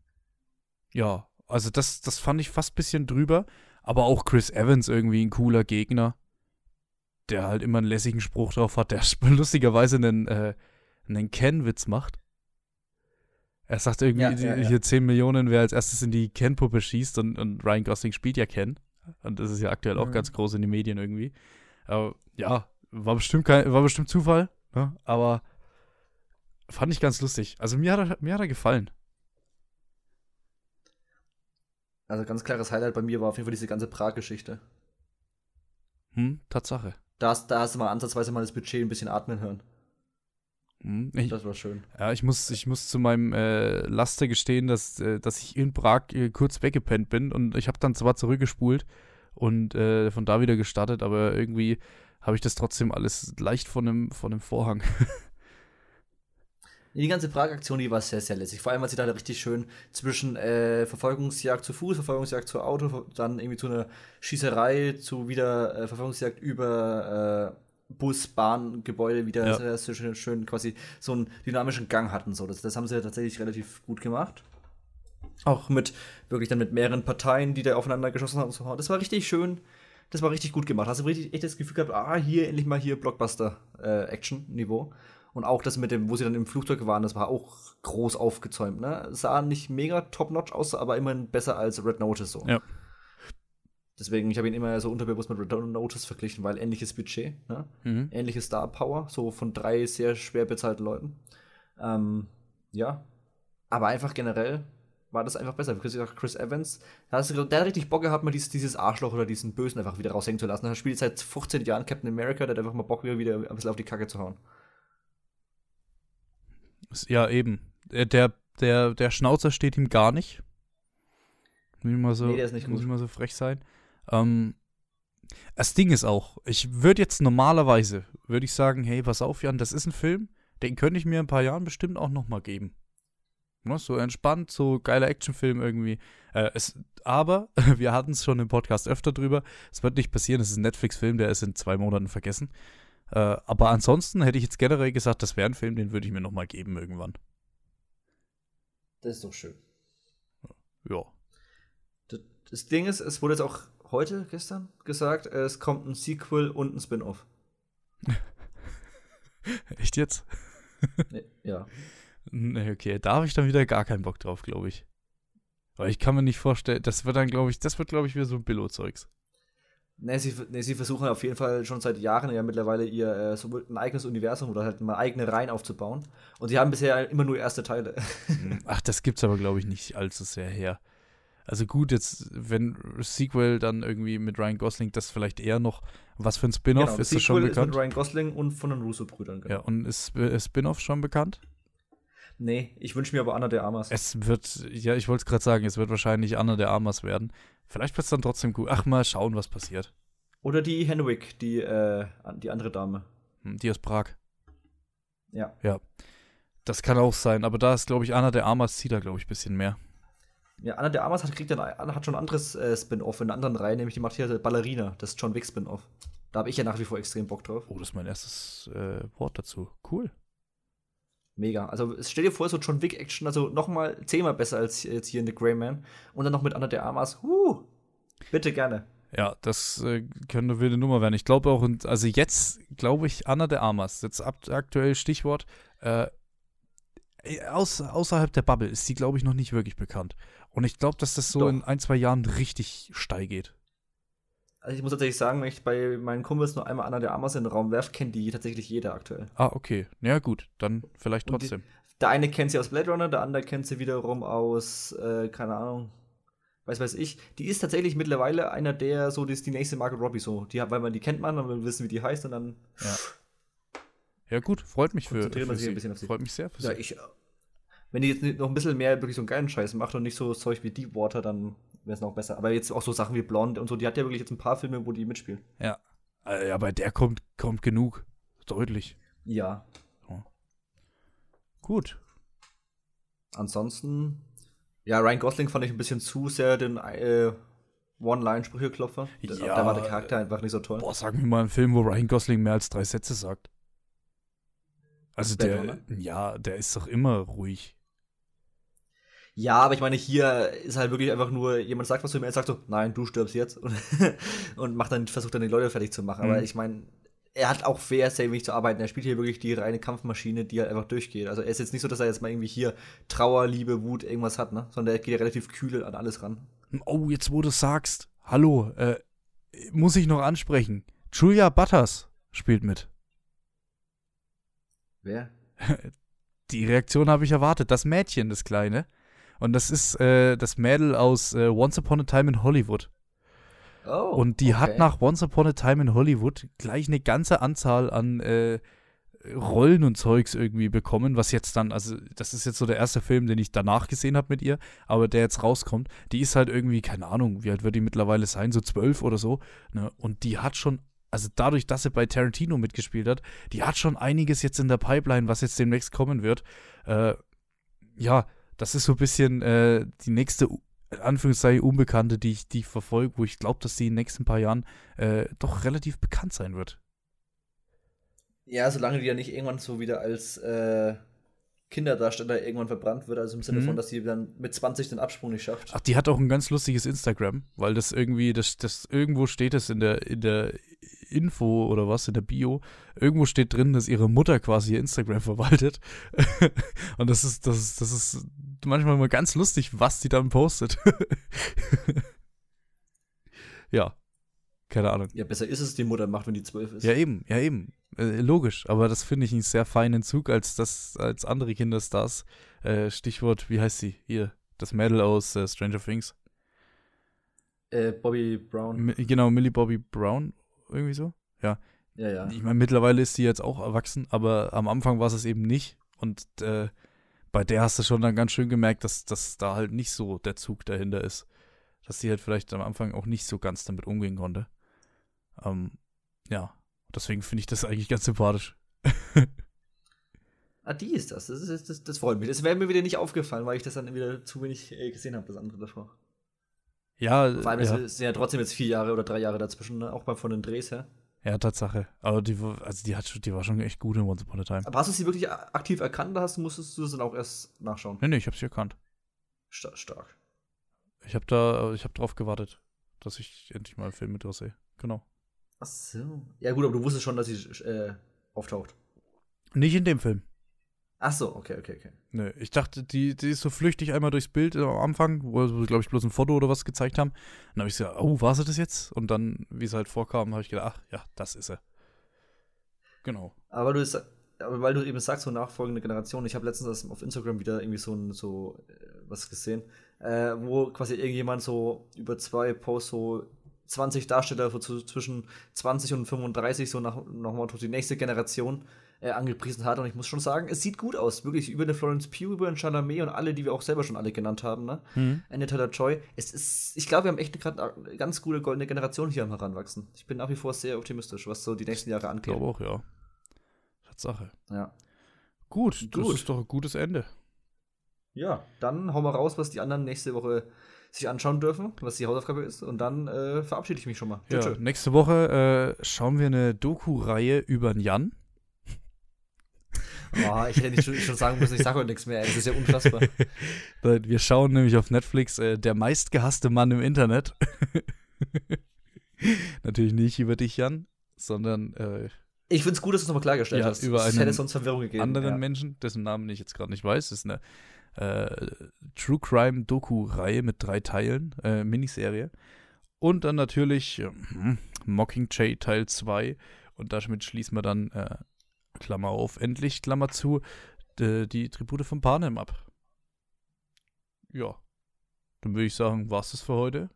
Ja, also das, das fand ich fast ein bisschen drüber. Aber auch Chris Evans irgendwie ein cooler Gegner, der halt immer einen lässigen Spruch drauf hat, der lustigerweise einen, äh, einen Ken-Witz macht. Er sagt irgendwie, ja, ja, ja. hier 10 Millionen, wer als erstes in die Ken-Puppe schießt und, und Ryan Gosling spielt ja Ken. Und das ist ja aktuell auch mhm. ganz groß in den Medien irgendwie. Aber ja, war bestimmt, kein, war bestimmt Zufall, ne? aber Fand ich ganz lustig. Also mir hat er, mir hat er gefallen. Also ganz klares Highlight bei mir war auf jeden Fall diese ganze Prag-Geschichte. Hm, Tatsache. Da hast, da hast du mal ansatzweise mal das Budget ein bisschen atmen hören. Hm, ich, Das war schön. ja, ich muss, ich muss zu meinem äh, Laster gestehen, dass, äh, dass ich in Prag äh, kurz weggepennt bin und ich habe dann zwar zurückgespult und äh, von da wieder gestartet, aber irgendwie habe ich das trotzdem alles leicht von dem, von dem Vorhang. Die ganze Prag-Aktion, die war sehr, sehr lässig. Vor allem, weil sie da richtig schön zwischen äh, Verfolgungsjagd zu Fuß, Verfolgungsjagd zu Auto, dann irgendwie zu einer Schießerei, zu wieder äh, Verfolgungsjagd über äh, Bus, Bahn, Gebäude wieder Ja. sehr schön, schön quasi so einen dynamischen Gang hatten. So. Das, das haben sie tatsächlich relativ gut gemacht. Auch mit wirklich dann mit mehreren Parteien, die da aufeinander geschossen haben und so. Das war richtig schön. Das war richtig gut gemacht. Hast du richtig echt das Gefühl gehabt, ah, hier endlich mal hier Blockbuster-Action-Niveau. Und auch das mit dem, wo sie dann im Flugzeug waren, das war auch groß aufgezäumt. Ne? Sah nicht mega top-notch aus, aber immerhin besser als Red Notice so. Ja. Deswegen, ich habe ihn immer so unterbewusst mit Red Notice verglichen, weil ähnliches Budget, ne? Mhm. ähnliche Star Power, so von drei sehr schwer bezahlten Leuten. Ähm, ja. Aber einfach generell war das einfach besser. Gesagt, Chris Evans, du, der hat richtig Bock gehabt, mal dieses, dieses Arschloch oder diesen Bösen einfach wieder raushängen zu lassen. Er spielt seit 15 Jahren Captain America, der hat einfach mal Bock, wieder, wieder ein bisschen auf die Kacke zu hauen. Ja, eben. Äh, Der, der, der Schnauzer steht ihm gar nicht. Muss ich mal so, Nee, der ist nicht muss gut. ich mal so frech sein. Ähm, das Ding ist auch, ich würde jetzt normalerweise, würde ich sagen, hey, pass auf, Jan, das ist ein Film, den könnte ich mir in ein paar Jahren bestimmt auch noch mal geben. Ne, so entspannt, so geiler Actionfilm irgendwie. Äh, es, aber, wir hatten es schon im Podcast öfter drüber, es wird nicht passieren, es ist ein Netflix-Film, der ist in zwei Monaten vergessen. Äh, aber ansonsten hätte ich jetzt generell gesagt, das wäre ein Film, den würde ich mir noch mal geben irgendwann. Das ist doch schön. Ja. Das Ding ist, es wurde jetzt auch heute, gestern gesagt, es kommt ein Sequel und ein Spin-off. Echt jetzt? Nee, ja. Nee, okay, da habe ich dann wieder gar keinen Bock drauf, glaube ich. Weil ich kann mir nicht vorstellen, das wird dann, glaube ich, das wird, glaube ich, wieder so ein Billo-Zeugs. Ne, sie, ne, sie versuchen auf jeden Fall schon seit Jahren ja mittlerweile ihr äh, so ein eigenes Universum oder halt mal eigene Reihen aufzubauen. Und sie haben bisher immer nur erste Teile. Ach, das gibt's aber, glaube ich, nicht allzu sehr her. Also gut, jetzt, wenn Sequel dann irgendwie mit Ryan Gosling, das vielleicht eher noch, was für ein Spin-off, Genau, ist das schon bekannt? Ist mit Ryan Gosling und von den Russo-Brüdern. genau. ja, und ist Spin-off schon bekannt? Nee, ich wünsche mir aber Anna de Armas. Es wird, ja, ich wollte es gerade sagen, es wird wahrscheinlich Anna der Armas werden. Vielleicht wird's dann trotzdem gut. Ach, mal schauen, was passiert. Oder die Henwick, die, äh, die andere Dame. Hm, Die aus Prag. Ja. Das kann auch sein, aber da ist, glaube ich, Anna der Armas zieht da, glaube ich, ein bisschen mehr. Ja, Anna de Armas hat, kriegt dann, hat schon ein anderes äh, Spin-off in einer anderen Reihe, nämlich die macht hier Ballerina, das John Wick Spin-off. Da habe ich ja nach wie vor extrem Bock drauf. Oh, das ist mein erstes äh, Wort dazu. Cool. Mega. Also stell dir vor, so John Wick Action, also nochmal zehnmal besser als jetzt hier in The Grey Man. Und dann noch mit Anna de Armas. Huh, bitte gerne. Ja, das äh, könnte eine wilde Nummer werden. Ich glaube auch, und, also jetzt glaube ich, Anna de Armas, jetzt ab, aktuell Stichwort, äh, aus, außerhalb der Bubble ist sie, glaube ich, noch nicht wirklich bekannt. Und ich glaube, dass das so Doch. in ein, zwei Jahren richtig steil geht. Also ich muss tatsächlich sagen, wenn ich bei meinen Kumpels nur einmal Anna de Armas in den Raum werfe, kennt die tatsächlich jeder aktuell. Ah, okay. Ja, gut, dann vielleicht Und die- trotzdem. Der eine kennt sie aus Blade Runner, der andere kennt sie wiederum aus, äh, keine Ahnung, weiß weiß ich. Die ist tatsächlich mittlerweile einer der, so die ist die nächste Margot Robbie so. Die, hat- weil man die kennt man und will wissen, wie die heißt und dann. Ja. Ja, gut, freut mich für, für sich ein sie. bisschen auf sie. Freut mich sehr für Ja, sie. ich. Wenn die jetzt noch ein bisschen mehr wirklich so einen geilen Scheiß macht und nicht so Zeug wie Deepwater, dann wäre es noch besser. Aber jetzt auch so Sachen wie Blonde und so, die hat ja wirklich jetzt ein paar Filme, wo die mitspielt. Ja. Äh, Ja, bei der kommt, kommt genug. Deutlich. Ja. Gut. Ansonsten, ja, Ryan Gosling fand ich ein bisschen zu sehr den äh, One-Line-Sprücheklopfer. Da- Ja, da war der Charakter einfach nicht so toll. Boah, sag mir mal einen Film, wo Ryan Gosling mehr als drei Sätze sagt. Also der, Runner? ja, der ist doch immer ruhig. Ja, aber ich meine, hier ist halt wirklich einfach nur, jemand sagt was zu ihm, er sagt so, nein, du stirbst jetzt. Und, und macht dann, versucht dann die Leute fertig zu machen. Aber Mhm. ich meine, er hat auch fair sehr wenig zu arbeiten. Er spielt hier wirklich die reine Kampfmaschine, die halt einfach durchgeht. Also er ist jetzt nicht so, dass er jetzt mal irgendwie hier Trauer, Liebe, Wut, irgendwas hat, ne? Sondern er geht ja relativ kühl an alles ran. Oh, jetzt wo du sagst. Hallo, äh, muss ich noch ansprechen. Julia Butters spielt mit. Wer? Die Reaktion habe ich erwartet. Das Mädchen, das Kleine. Und das ist äh, das Mädel aus äh, Once Upon a Time in Hollywood. Oh. Und die hat okay. nach Once Upon a Time in Hollywood gleich eine ganze Anzahl an äh, Rollen und Zeugs irgendwie bekommen, was jetzt dann, also das ist jetzt so der erste Film, den ich danach gesehen habe mit ihr, aber der jetzt rauskommt, die ist halt irgendwie, keine Ahnung, wie alt wird die mittlerweile sein, so zwölf oder so, ne? Und die hat schon, also dadurch, dass sie bei Tarantino mitgespielt hat, die hat schon einiges jetzt in der Pipeline, was jetzt demnächst kommen wird. Äh, ja, das ist so ein bisschen äh, die nächste Anführungszeichen Unbekannte, die ich, die verfolge, wo ich glaube, dass sie in den nächsten paar Jahren äh, doch relativ bekannt sein wird. Ja, solange die ja nicht irgendwann so wieder als äh, Kinderdarsteller irgendwann verbrannt wird, also im Sinne mhm. von, dass sie dann mit 20 den Absprung nicht schafft. Ach, die hat auch ein ganz lustiges Instagram, weil das irgendwie, das, das irgendwo steht es in der, in der Info oder was, in der Bio, irgendwo steht drin, dass ihre Mutter quasi ihr Instagram verwaltet. Und das ist, das ist, das ist manchmal mal ganz lustig, was die dann postet. ja. Keine Ahnung. Ja, besser ist es, die Mutter macht, wenn die zwölf ist. Ja, eben, ja, eben. Äh, logisch, aber das finde ich einen sehr feinen Zug als das, als andere Kinderstars. Äh, Stichwort, wie heißt sie? Hier, das Mädel aus äh, Stranger Things. Äh, Bobby Brown. Mi genau, Millie Bobby Brown, irgendwie so. Ja. Ja, ja. Ich meine, mittlerweile ist sie jetzt auch erwachsen, aber am Anfang war es eben nicht. Und äh, bei der hast du schon dann ganz schön gemerkt, dass, dass da halt nicht so der Zug dahinter ist. Dass sie halt vielleicht am Anfang auch nicht so ganz damit umgehen konnte. Ähm, ja, deswegen finde ich das eigentlich ganz sympathisch. ah, die ist das. Das, ist, das, das freut mich. Das wäre mir wieder nicht aufgefallen, weil ich das dann wieder zu wenig äh, gesehen habe, das andere davor. Ja, Vor allem ja. sind ja trotzdem jetzt vier Jahre oder drei Jahre dazwischen, ne? auch mal von den Drehs her. Ja, Tatsache. Aber die, also die, hat, die war schon echt gut in Once Upon a Time. Aber hast du sie wirklich aktiv erkannt oder hast, musstest du es dann auch erst nachschauen? Nee, nee, ich habe sie erkannt. Star stark. Ich habe da, ich habe drauf gewartet, dass ich endlich mal einen Film mit ihr sehe. Genau. Ach so. Ja, gut, aber du wusstest schon, dass sie äh, auftaucht. Nicht in dem Film. Ach so, okay, okay, okay. Nö, ich dachte, die, die ist so flüchtig einmal durchs Bild am Anfang, wo sie, glaube ich, bloß ein Foto oder was gezeigt haben. Dann habe ich gesagt, oh, war sie das jetzt? Und dann, wie es halt vorkam, habe ich gedacht, ach, ja, das ist er. Genau. Aber du aber weil du eben sagst, so nachfolgende Generation, ich habe letztens auf Instagram wieder irgendwie so, ein, so äh, was gesehen, äh, wo quasi irgendjemand so über zwei Posts so 20 Darsteller so zwischen 20 und 35, so nach, nach Motto die nächste Generation äh, angepriesen hat. Und ich muss schon sagen, es sieht gut aus. Wirklich über eine Florence Pugh, über einen Chalamet und alle, die wir auch selber schon alle genannt haben. Ne? Mhm. Eine Taylor Joy. Es ist, ich glaube, wir haben echt gerade eine ganz gute goldene Generation hier am Heranwachsen. Ich bin nach wie vor sehr optimistisch, was so die nächsten Jahre angeht. Ich glaube auch, ja. Tatsache. Ja. Gut, das gut. ist doch ein gutes Ende. Ja, dann hauen wir raus, was die anderen nächste Woche sich anschauen dürfen, was die Hausaufgabe ist. Und dann äh, verabschiede ich mich schon mal. Ja, nächste Woche äh, schauen wir eine Doku-Reihe über den Jan. Oh, ich hätte nicht schon, schon sagen müssen, ich sage heute nichts mehr. Das ist ja unfassbar. wir schauen nämlich auf Netflix äh, Der meistgehasste Mann im Internet. Natürlich nicht über dich, Jan, sondern. Äh, ich finde es gut, dass du es nochmal klargestellt ja, hast. Über einen hätte sonst Verwirrung gegeben. anderen ja. Menschen, dessen Namen ich jetzt gerade nicht weiß. Das ist eine äh, True Crime Doku-Reihe mit drei Teilen, äh, Miniserie. Und dann natürlich äh, Mockingjay Teil 2. Und damit schließen wir dann, äh, Klammer auf, endlich, Klammer zu, die Tribute von Panem ab. Ja. Dann würde ich sagen, war's das für heute.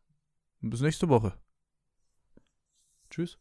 Und bis nächste Woche. Tschüss.